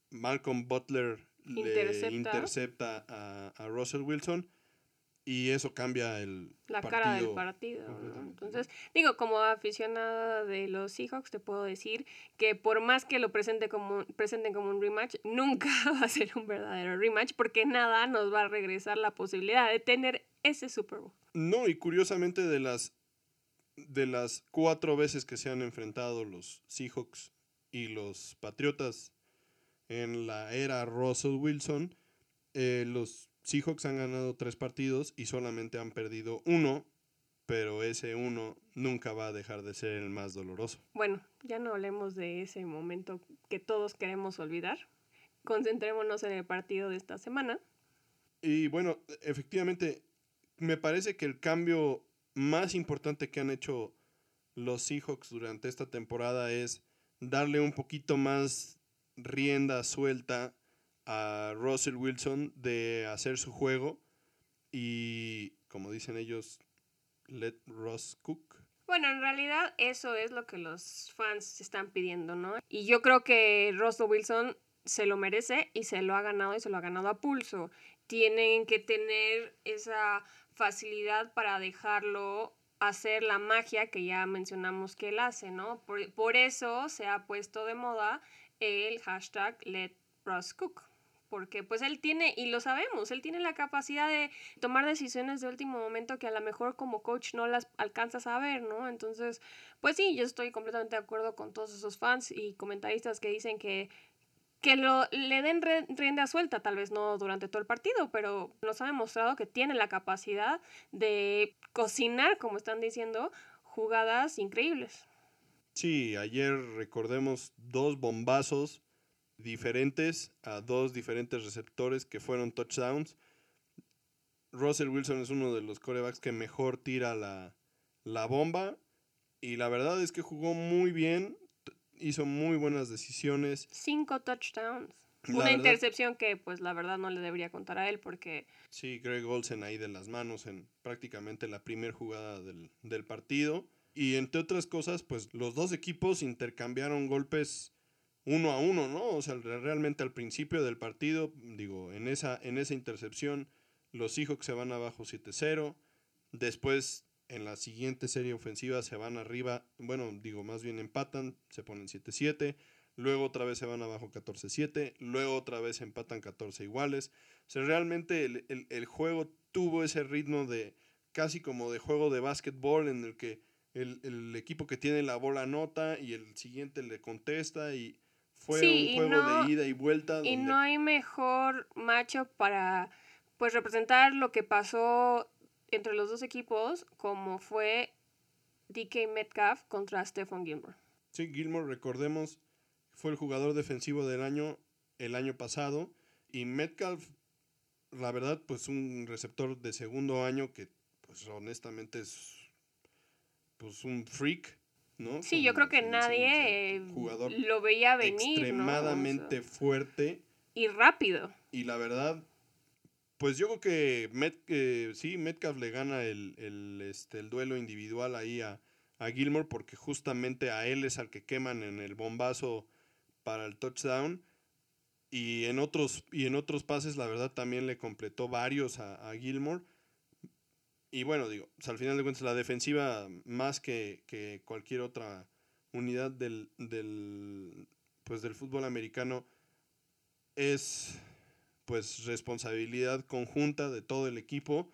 Malcolm Butler intercepta, le intercepta a, a Russell Wilson y eso cambia el la cara del partido. Entonces, digo, como aficionada de los Seahawks, te puedo decir que por más que lo presente como, presenten como un rematch, nunca va a ser un verdadero rematch porque nada nos va a regresar la posibilidad de tener ese Super Bowl. No, y curiosamente de las, de las cuatro veces que se han enfrentado los Seahawks y los Patriotas en la era Russell Wilson, eh, los Seahawks han ganado tres partidos y solamente han perdido uno, pero ese uno nunca va a dejar de ser el más doloroso. Bueno, ya no hablemos de ese momento que todos queremos olvidar. Concentrémonos en el partido de esta semana. Y bueno, efectivamente, me parece que el cambio más importante que han hecho los Seahawks durante esta temporada es darle un poquito más rienda suelta a Russell Wilson de hacer su juego y, como dicen ellos, let Russ cook. Bueno, en realidad eso es lo que los fans están pidiendo, ¿no? Y yo creo que Russell Wilson se lo merece y se lo ha ganado y se lo ha ganado a pulso. Tienen que tener esa facilidad para dejarlo hacer la magia que ya mencionamos que él hace, ¿no? Por, por eso se ha puesto de moda el hashtag Let Russ Cook porque pues él tiene, y lo sabemos, él tiene la capacidad de tomar decisiones de último momento que a lo mejor como coach no las alcanzas a ver, ¿no? Entonces, pues sí, yo estoy completamente de acuerdo con todos esos fans y comentaristas que dicen que que lo, le den rienda suelta, tal vez no durante todo el partido, pero nos ha demostrado que tiene la capacidad de cocinar, como están diciendo, jugadas increíbles. Sí, ayer recordemos dos bombazos diferentes a dos diferentes receptores que fueron touchdowns. Russell Wilson es uno de los corebacks que mejor tira la, la bomba y la verdad es que jugó muy bien, hizo muy buenas decisiones. Cinco touchdowns. Una intercepción que pues la verdad no le debería contar a él porque... Sí, Greg Olsen ahí de las manos en prácticamente la primera jugada del, del partido. Y entre otras cosas, pues los dos equipos intercambiaron golpes uno a uno, ¿no? O sea, realmente al principio del partido, digo, en esa, en esa intercepción, los Seahawks se van abajo 7-0. Después, en la siguiente serie ofensiva, se van arriba. Bueno, digo, más bien empatan, se ponen 7-7. Luego otra vez se van abajo 14-7. Luego otra vez empatan 14 iguales. O sea, realmente el, juego tuvo ese ritmo de casi como de juego de básquetbol en el que el, equipo que tiene la bola anota y el siguiente le contesta y fue un juego de ida y vuelta. Y no hay mejor macho para pues representar lo que pasó entre los dos equipos como fue DK Metcalf contra Stephon Gilmore. Sí, Gilmore, recordemos, fue el jugador defensivo del año el año pasado y Metcalf, la verdad, pues un receptor de segundo año que pues honestamente es pues un freak, ¿no? Sí, yo creo que nadie lo veía venir. Extremadamente fuerte. Y rápido. Y la verdad, pues yo creo que Met, sí, Metcalf le gana el, este, el duelo individual ahí a, a, Gilmore porque justamente a él es al que queman en el bombazo para el touchdown. Y en otros, y en otros pases, la verdad, también le completó varios a, a Gilmore. Y bueno, digo, al final de cuentas, la defensiva, más que, que cualquier otra unidad del, del, pues, del fútbol americano, es pues responsabilidad conjunta de todo el equipo.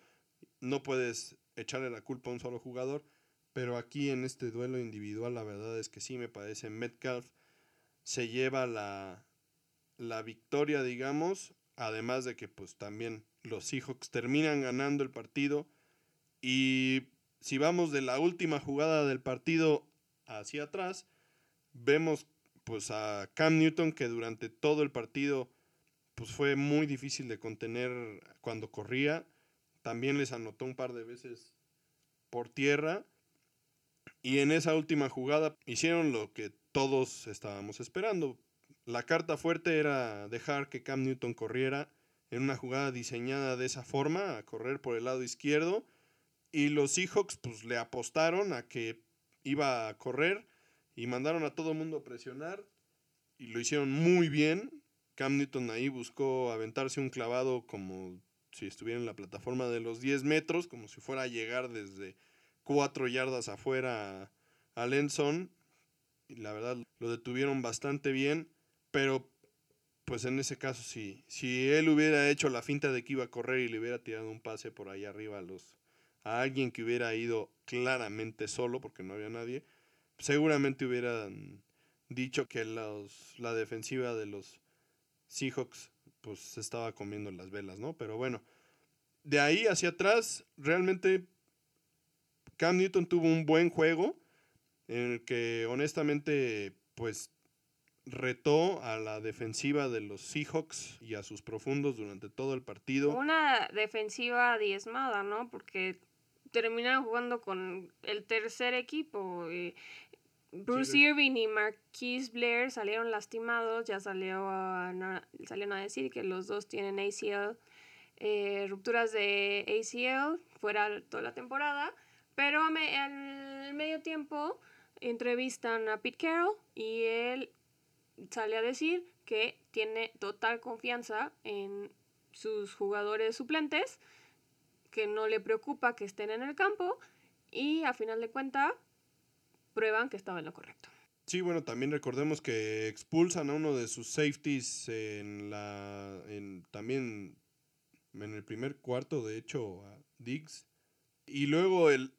No puedes echarle la culpa a un solo jugador, pero aquí en este duelo individual la verdad es que sí me parece Metcalf se lleva la, la victoria, digamos, además de que pues también los Seahawks terminan ganando el partido y si vamos de la última jugada del partido hacia atrás, vemos pues a Cam Newton que durante todo el partido pues fue muy difícil de contener cuando corría. También les anotó un par de veces por tierra. Y en esa última jugada hicieron lo que todos estábamos esperando. La carta fuerte era dejar que Cam Newton corriera en una jugada diseñada de esa forma, a correr por el lado izquierdo. Y los Seahawks pues le apostaron a que iba a correr y mandaron a todo el mundo a presionar. Y lo hicieron muy bien. Cam Newton ahí buscó aventarse un clavado como si estuviera en la plataforma de los 10 metros, como si fuera a llegar desde 4 yardas afuera a Lenson. Y la verdad lo detuvieron bastante bien, pero pues en ese caso si, si él hubiera hecho la finta de que iba a correr y le hubiera tirado un pase por ahí arriba a, los, a alguien que hubiera ido claramente solo, porque no había nadie, seguramente hubieran dicho que los, la defensiva de los Seahawks pues se estaba comiendo las velas, ¿no? Pero bueno, de ahí hacia atrás, realmente Cam Newton tuvo un buen juego en el que honestamente pues retó a la defensiva de los Seahawks y a sus profundos durante todo el partido. Una defensiva diezmada, ¿no? Porque terminaron jugando con el tercer equipo. Y Bruce Irving y Marquise Blair salieron lastimados, ya salió a, salieron a decir que los dos tienen ACL, eh, rupturas de ACL fuera toda la temporada, pero al medio tiempo entrevistan a Pete Carroll y él sale a decir que tiene total confianza en sus jugadores suplentes, que no le preocupa que estén en el campo y a final de cuentas prueban que estaba en lo correcto. Sí, bueno, también recordemos que expulsan a uno de sus safeties en la. En, también en el primer cuarto, de hecho, a Diggs. Y luego el,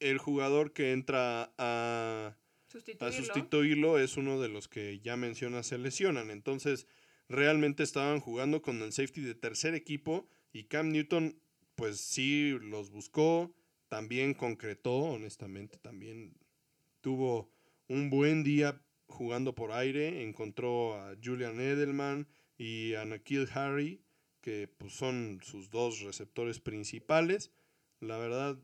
el jugador que entra a sustituirlo. a sustituirlo es uno de los que ya menciona se lesionan. Entonces, realmente estaban jugando con el safety de tercer equipo y Cam Newton, pues sí, los buscó, también concretó, honestamente, también tuvo un buen día jugando por aire, encontró a Julian Edelman y a Nakil Harry, que pues, son sus dos receptores principales. La verdad,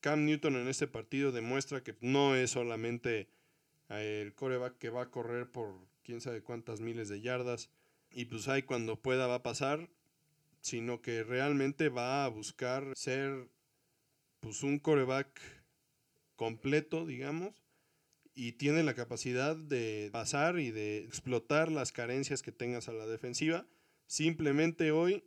Cam Newton en este partido demuestra que no es solamente eh, el coreback que va a correr por quién sabe cuántas miles de yardas y pues ahí cuando pueda va a pasar, sino que realmente va a buscar ser pues un coreback completo, digamos, y tiene la capacidad de pasar y de explotar las carencias que tengas a la defensiva. Simplemente hoy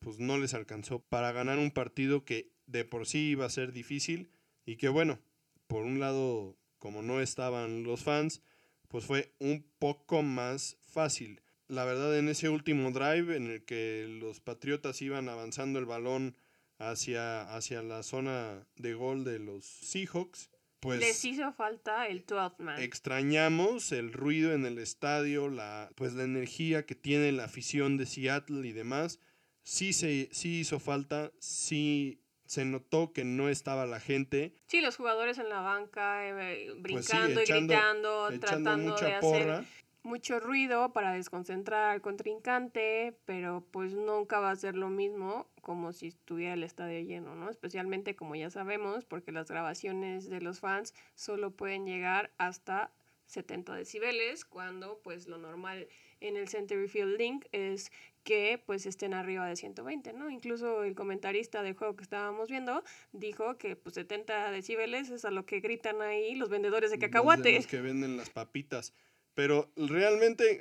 pues no les alcanzó para ganar un partido que de por sí iba a ser difícil y que bueno, por un lado, como no estaban los fans, pues fue un poco más fácil. La verdad, en ese último drive en el que los Patriotas iban avanzando el balón hacia, hacia la zona de gol de los Seahawks, pues Les hizo falta el 12 man. extrañamos el ruido en el estadio, la, pues la energía que tiene la afición de Seattle y demás. Sí, se, sí hizo falta, sí se notó que no estaba la gente, Sí, los jugadores en la banca eh, Pues sí, brincando y gritando, echando tratando mucha de porra. hacer mucho ruido para desconcentrar al contrincante, pero pues nunca va a ser lo mismo como si estuviera el estadio lleno, ¿no? Especialmente como ya sabemos, porque las grabaciones de los fans solo pueden llegar hasta 70 decibeles, cuando pues lo normal en el Center Field Link es que pues estén arriba de 120, ¿no? Incluso el comentarista del juego que estábamos viendo dijo que pues 70 decibeles es a lo que gritan ahí los vendedores de los cacahuate. los que venden las papitas. Pero realmente,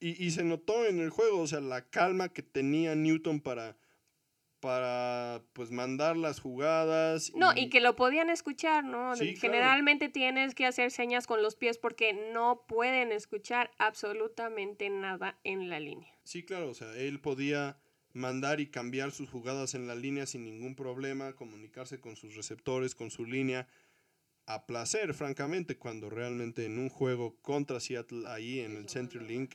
y, y se notó en el juego, o sea, la calma que tenía Newton para, para pues mandar las jugadas. No, y que lo podían escuchar, ¿no? Sí, claro. Generalmente tienes que hacer señas con los pies porque no pueden escuchar absolutamente nada en la línea. Sí, claro, o sea, él podía mandar y cambiar sus jugadas en la línea sin ningún problema, comunicarse con sus receptores, con su línea, a placer, francamente, cuando realmente en un juego contra Seattle ahí en el CenturyLink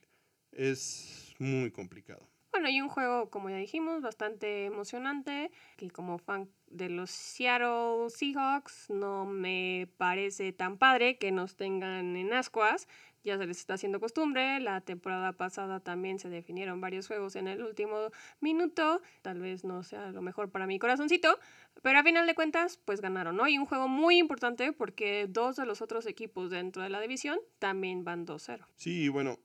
es muy complicado. Bueno, y un juego, como ya dijimos, bastante emocionante, que como fan de los Seattle Seahawks no me parece tan padre que nos tengan en ascuas. Ya se les está haciendo costumbre. La temporada pasada también se definieron varios juegos en el último minuto. Tal vez no sea lo mejor para mi corazoncito, pero a final de cuentas, pues ganaron, ¿no? Y un juego muy importante porque dos de los otros equipos dentro de la división también van 2-0. Sí, bueno,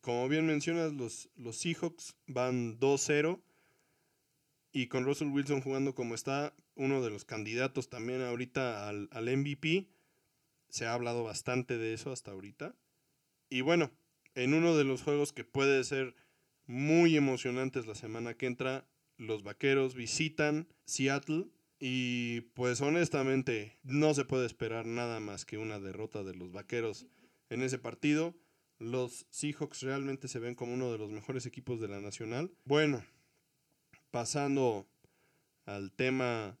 como bien mencionas, los, los Seahawks van 2-0 y con Russell Wilson jugando como está, uno de los candidatos también ahorita al, al MVP. Se ha hablado bastante de eso hasta ahorita. Y bueno, en uno de los juegos que puede ser muy emocionantes la semana que entra, los Vaqueros visitan Seattle y pues honestamente no se puede esperar nada más que una derrota de los Vaqueros en ese partido. Los Seahawks realmente se ven como uno de los mejores equipos de la nacional. Bueno, pasando al tema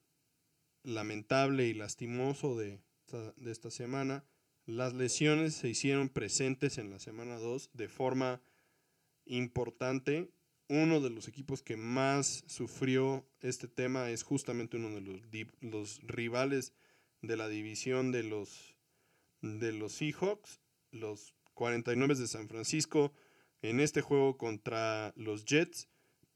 lamentable y lastimoso de esta, semana, las lesiones se hicieron presentes en la semana 2 de forma importante. Uno de los equipos que más sufrió este tema es justamente uno de los, los rivales de la división de los, de los Seahawks, los 49 de San Francisco, en este juego contra los Jets.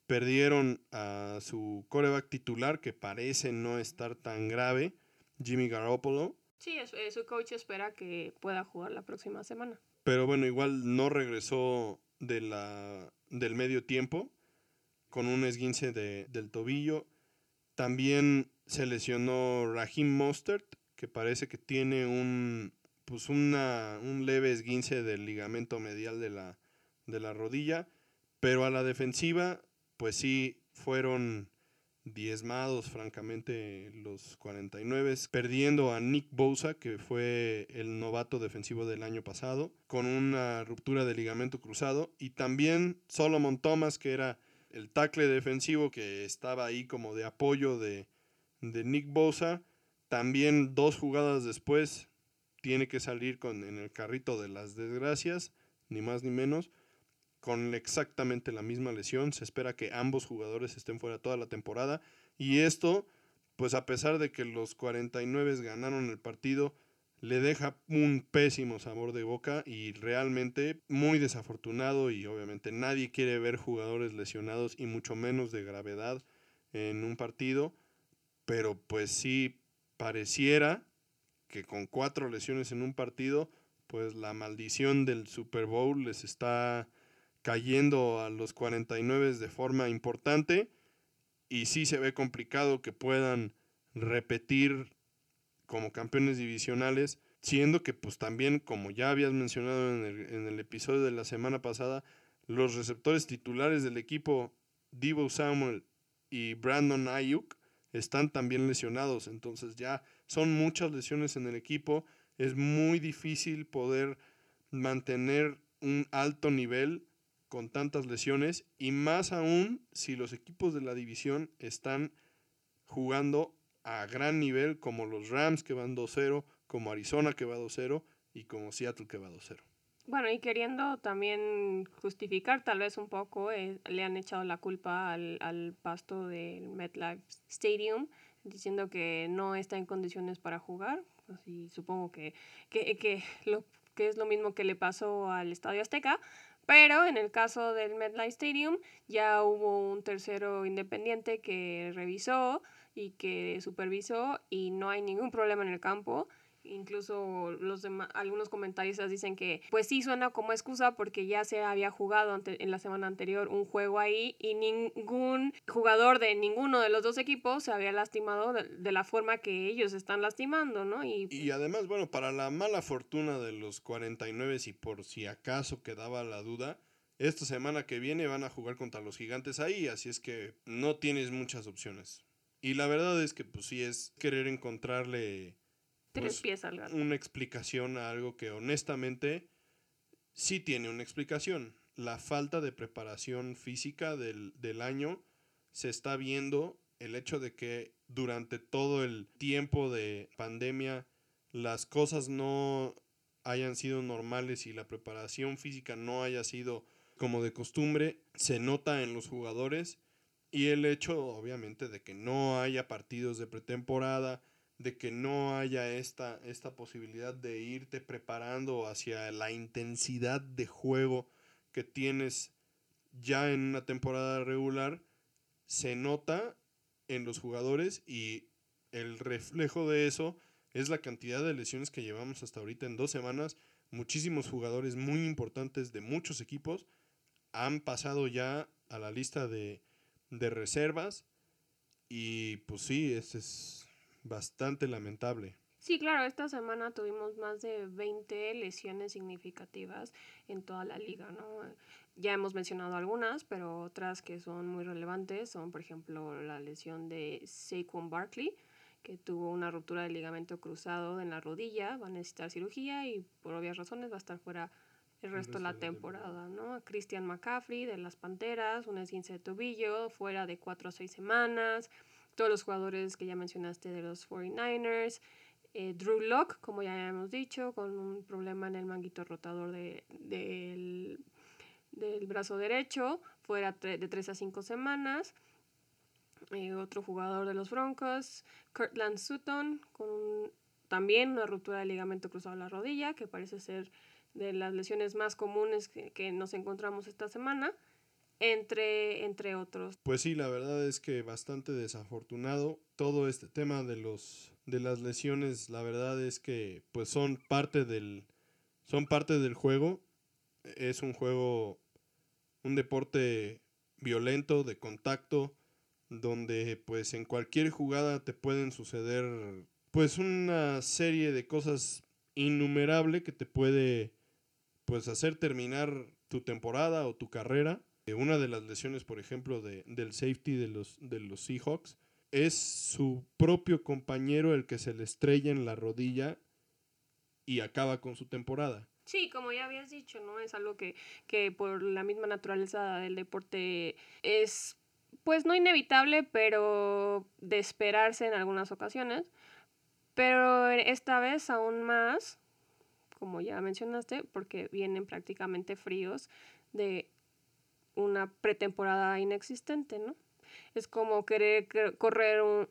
Perdieron a su coreback titular, que parece no estar tan grave, Jimmy Garoppolo. Sí, eh, su coach espera que pueda jugar la próxima semana. Pero bueno, igual no regresó de la, del medio tiempo con un esguince de- del tobillo. También se lesionó Raheem Mostert, que parece que tiene un, pues una, un leve esguince del ligamento medial de la, de la rodilla. Pero a la defensiva, pues sí, fueron diezmados, francamente, los 49, perdiendo a Nick Bosa, que fue el novato defensivo del año pasado, con una ruptura de ligamento cruzado, y también Solomon Thomas, que era el tackle defensivo que estaba ahí como de apoyo de, de Nick Bosa, también dos jugadas después tiene que salir con, en el carrito de las desgracias, ni más ni menos con exactamente la misma lesión. Se espera que ambos jugadores estén fuera toda la temporada. Y esto, pues a pesar de que los 49 ganaron el partido, le deja un pésimo sabor de boca y realmente muy desafortunado y obviamente nadie quiere ver jugadores lesionados y mucho menos de gravedad en un partido. Pero pues sí pareciera que con cuatro lesiones en un partido, pues la maldición del Super Bowl les está cayendo a los 49 de forma importante y sí se ve complicado que puedan repetir como campeones divisionales, siendo que pues también, como ya habías mencionado en el, en el episodio de la semana pasada, los receptores titulares del equipo, Divo Samuel y Brandon Ayuk están también lesionados. Entonces ya son muchas lesiones en el equipo. Es muy difícil poder mantener un alto nivel con tantas lesiones y más aún si los equipos de la división están jugando a gran nivel como los Rams que van 2-0, como Arizona que va 2-0 y como Seattle que va 2-0. Bueno, y queriendo también justificar tal vez un poco, eh, le han echado la culpa al, al pasto del MetLife Stadium, diciendo que no está en condiciones para jugar. Así supongo que, que, que, lo, que es lo mismo que le pasó al Estadio Azteca. Pero en el caso del MetLife Stadium ya hubo un tercero independiente que revisó y que supervisó y no hay ningún problema en el campo incluso los algunos comentaristas dicen que pues sí suena como excusa porque ya se había jugado en la semana anterior un juego ahí y ningún jugador de ninguno de los dos equipos se había lastimado de, la forma que ellos están lastimando, ¿no? Y, y además, bueno, para la mala fortuna de los 49 y por si acaso quedaba la duda, esta semana que viene van a jugar contra los gigantes ahí, así es que no tienes muchas opciones. Y la verdad es que pues sí es querer encontrarle pues, una explicación a algo que honestamente sí tiene una explicación. La falta de preparación física del, del año se está viendo el hecho de que durante todo el tiempo de pandemia las cosas no hayan sido normales y la preparación física no haya sido como de costumbre, se nota en los jugadores y el hecho obviamente de que no haya partidos de pretemporada, de que no haya esta, esta posibilidad de irte preparando hacia la intensidad de juego que tienes ya en una temporada regular, se nota en los jugadores y el reflejo de eso es la cantidad de lesiones que llevamos hasta ahorita en dos semanas. Muchísimos jugadores muy importantes de muchos equipos han pasado ya a la lista de, de reservas y pues sí, ese es bastante lamentable. Sí, claro, esta semana tuvimos más de 20 lesiones significativas en toda la liga, ¿no? Ya hemos mencionado algunas, pero otras que son muy relevantes son, por ejemplo, la lesión de Saquon Barkley, que tuvo una ruptura del ligamento cruzado en la rodilla, va a necesitar cirugía y por obvias razones va a estar fuera el resto, de la temporada, ¿no? Christian McCaffrey de las Panteras, un esguince de tobillo, fuera de 4 a 6 semanas todos los jugadores que ya mencionaste de los 49ers. Eh, Drew Locke, como ya hemos dicho, con un problema en el manguito rotador de, del, brazo derecho, fuera de 3 a 5 semanas. Eh, otro jugador de los Broncos, Kurtland Sutton, con también una ruptura del ligamento cruzado de la rodilla, que parece ser de las lesiones más comunes que nos encontramos esta semana entre, entre otros. Pues sí, la verdad es que bastante desafortunado todo este tema de los de las lesiones, la verdad es que pues son parte del son parte del juego. Es un juego un deporte violento de contacto donde pues en cualquier jugada te pueden suceder pues una serie de cosas innumerable que te puede pues hacer terminar tu temporada o tu carrera una de las lesiones, por ejemplo, de, del safety de los, de los Seahawks, es su propio compañero el que se le estrella en la rodilla y acaba con su temporada. Sí, como ya habías dicho, ¿no? Es algo que, que por la misma naturaleza del deporte es, pues no inevitable, pero de esperarse en algunas ocasiones. Pero esta vez aún más, como ya mencionaste, porque vienen prácticamente fríos de una pretemporada inexistente, ¿no? Es como querer correr un,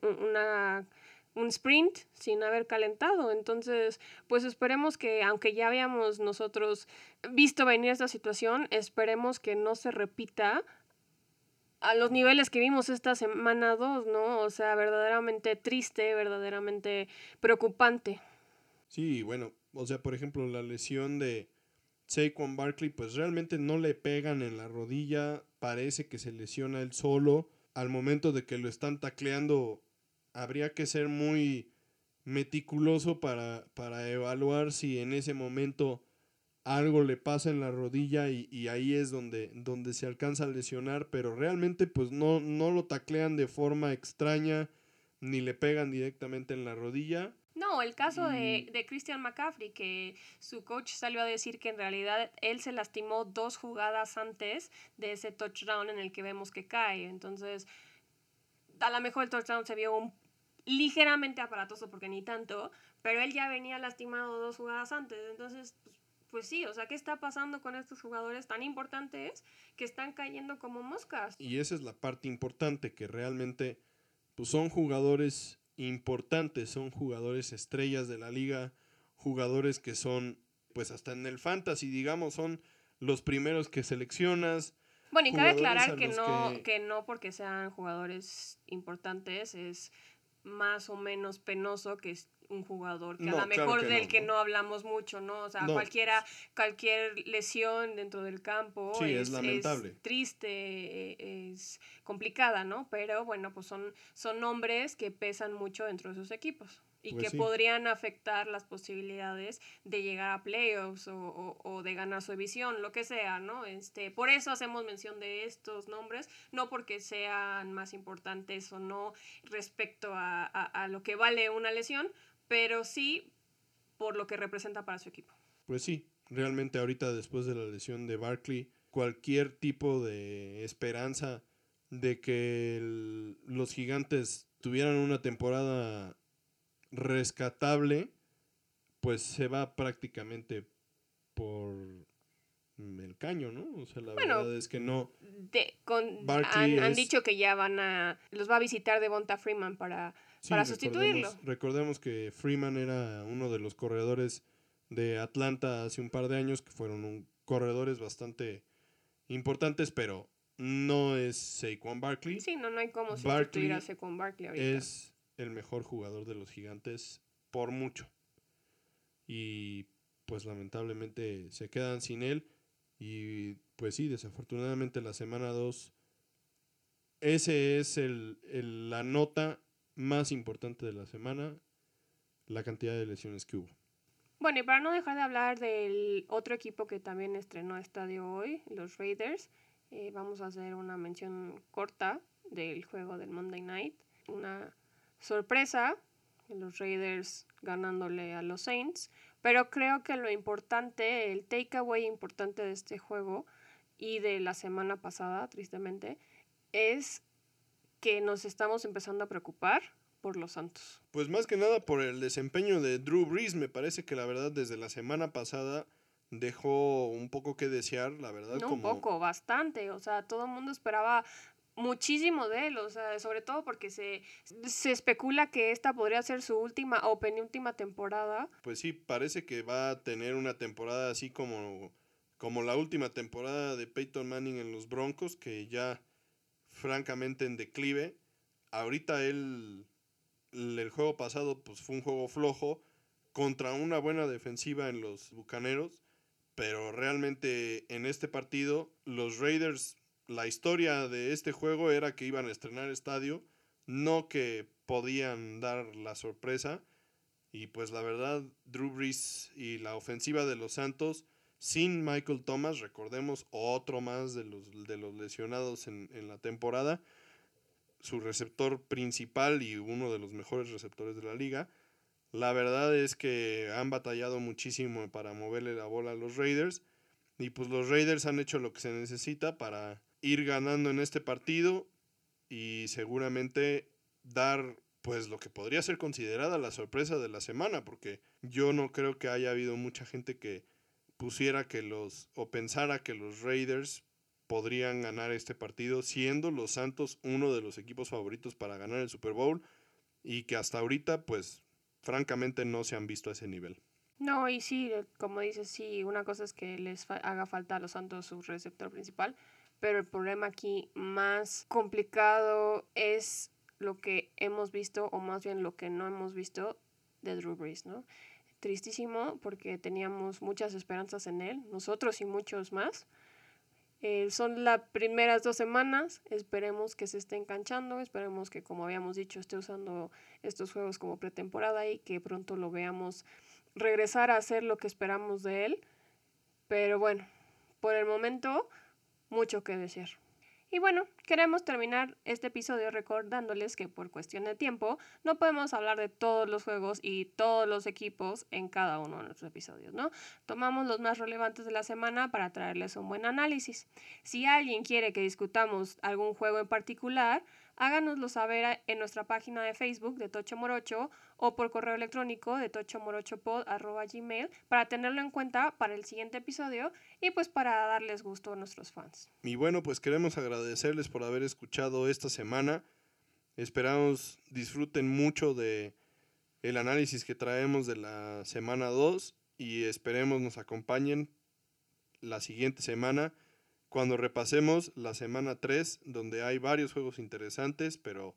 un sprint sin haber calentado. Entonces, pues esperemos que, aunque ya habíamos nosotros visto venir esta situación, esperemos que no se repita a los niveles que vimos esta semana 2, ¿no? O sea, verdaderamente triste, verdaderamente preocupante. Sí, bueno, o sea, por ejemplo, la lesión de Saquon Barkley pues realmente no le pegan en la rodilla, parece que se lesiona él solo. Al momento de que lo están tacleando, habría que ser muy meticuloso para, para evaluar si en ese momento algo le pasa en la rodilla y, ahí es donde, donde se alcanza a lesionar, pero realmente pues no, no lo taclean de forma extraña ni le pegan directamente en la rodilla. No, el caso de, de, Christian McCaffrey, que su coach salió a decir que en realidad él se lastimó dos jugadas antes de ese touchdown en el que vemos que cae. Entonces, a lo mejor el touchdown se vio un, ligeramente aparatoso porque ni tanto, pero él ya venía lastimado dos jugadas antes. Entonces, pues, pues sí, o sea, ¿qué está pasando con estos jugadores tan importantes que están cayendo como moscas? Y esa es la parte importante, que realmente pues son jugadores importantes, son jugadores estrellas de la liga, jugadores que son, pues hasta en el fantasy, digamos, son los primeros que seleccionas. Bueno, y cabe aclarar que no, que... que no porque sean jugadores importantes es más o menos penoso que un jugador que a lo mejor del que no hablamos mucho, ¿no? O sea, cualquiera, cualquier lesión dentro del campo es, lamentable. triste, es complicada, ¿no? Pero bueno, pues son, son nombres que pesan mucho dentro de sus equipos y pues que podrían afectar las posibilidades de llegar a playoffs o, o, de ganar su división, lo que sea, ¿no? Este, por eso hacemos mención de estos nombres, no porque sean más importantes o no respecto a, a, a lo que vale una lesión, pero sí por lo que representa para su equipo. Pues sí, realmente ahorita después de la lesión de Barkley, cualquier tipo de esperanza de que los gigantes tuvieran una temporada rescatable, pues se va prácticamente por el caño, ¿no? O sea, la verdad es que no. han, dicho que ya van a. Los va a visitar Devonta Freeman para para sustituirlo. Recordemos, que Freeman era uno de los corredores de Atlanta hace un par de años, que fueron un, corredores bastante importantes, pero no es Saquon Barkley. Sí, no, no hay cómo sustituir a Saquon Barkley ahorita. Es el mejor jugador de los gigantes por mucho. Y pues lamentablemente se quedan sin él. Y pues sí, desafortunadamente la semana 2, ese es el, la nota más importante de la semana, la cantidad de lesiones que hubo. Bueno, y para no dejar de hablar del otro equipo que también estrenó estadio hoy, los Raiders, eh, vamos a hacer una mención corta del juego del Monday Night. Una sorpresa, los Raiders ganándole a los Saints, pero creo que lo importante, el takeaway importante de este juego y de la semana pasada, tristemente, es que nos estamos empezando a preocupar por los Santos. Pues más que nada por el desempeño de Drew Brees, me parece que la verdad desde la semana pasada dejó un poco que desear, la verdad. No un poco, bastante, o sea, todo el mundo esperaba muchísimo de él, o sea, sobre todo porque se, se especula que esta podría ser su última o penúltima temporada. Pues sí, parece que va a tener una temporada así como, como la última temporada de Peyton Manning en los Broncos, que ya francamente en declive. Ahorita él, el juego pasado pues fue un juego flojo contra una buena defensiva en los Bucaneros, pero realmente en este partido los Raiders, la historia de este juego era que iban a estrenar estadio, no que podían dar la sorpresa. Y pues la verdad, Drew Brees y la ofensiva de los Santos sin Michael Thomas, recordemos otro más de los, de los lesionados en, la temporada, su receptor principal y uno de los mejores receptores de la liga. La verdad es que han batallado muchísimo para moverle la bola a los Raiders. Y pues los Raiders han hecho lo que se necesita para ir ganando en este partido y seguramente dar pues lo que podría ser considerada la sorpresa de la semana, porque yo no creo que haya habido mucha gente que pusiera que los, o pensara que los Raiders podrían ganar este partido, siendo los Santos uno de los equipos favoritos para ganar el Super Bowl y que hasta ahorita, pues, francamente no se han visto a ese nivel. No, y sí, como dices, sí, una cosa es que les haga falta a los Santos su receptor principal, pero el problema aquí más complicado es lo que hemos visto, o más bien lo que no hemos visto de Drew Brees, ¿no? Tristísimo porque teníamos muchas esperanzas en él, nosotros y muchos más. Eh, son las primeras dos semanas, esperemos que se esté enganchando, esperemos que como habíamos dicho esté usando estos juegos como pretemporada y que pronto lo veamos regresar a hacer lo que esperamos de él. Pero bueno, por el momento, mucho que decir. Y bueno, queremos terminar este episodio recordándoles que por cuestión de tiempo no podemos hablar de todos los juegos y todos los equipos en cada uno de nuestros episodios, ¿no? Tomamos los más relevantes de la semana para traerles un buen análisis. Si alguien quiere que discutamos algún juego en particular, háganoslo saber en nuestra página de Facebook de Tocho Morocho o por correo electrónico de tochomorochopod.gmail para tenerlo en cuenta para el siguiente episodio y pues para darles gusto a nuestros fans. Y bueno, pues queremos agradecerles por haber escuchado esta semana. Esperamos disfruten mucho de el análisis que traemos de la semana 2 y esperemos nos acompañen la siguiente semana cuando repasemos la semana 3, donde hay varios juegos interesantes, pero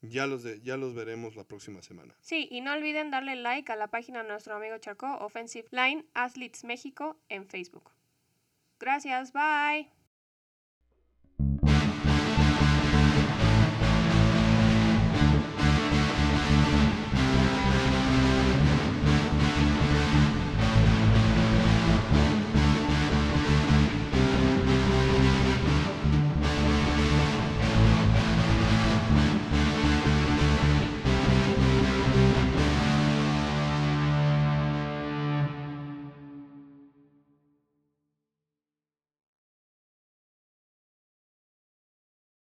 ya los, de, ya los veremos la próxima semana. Sí, y no olviden darle like a la página de nuestro amigo Charco, Offensive Line Athletes México, en Facebook. Gracias, bye.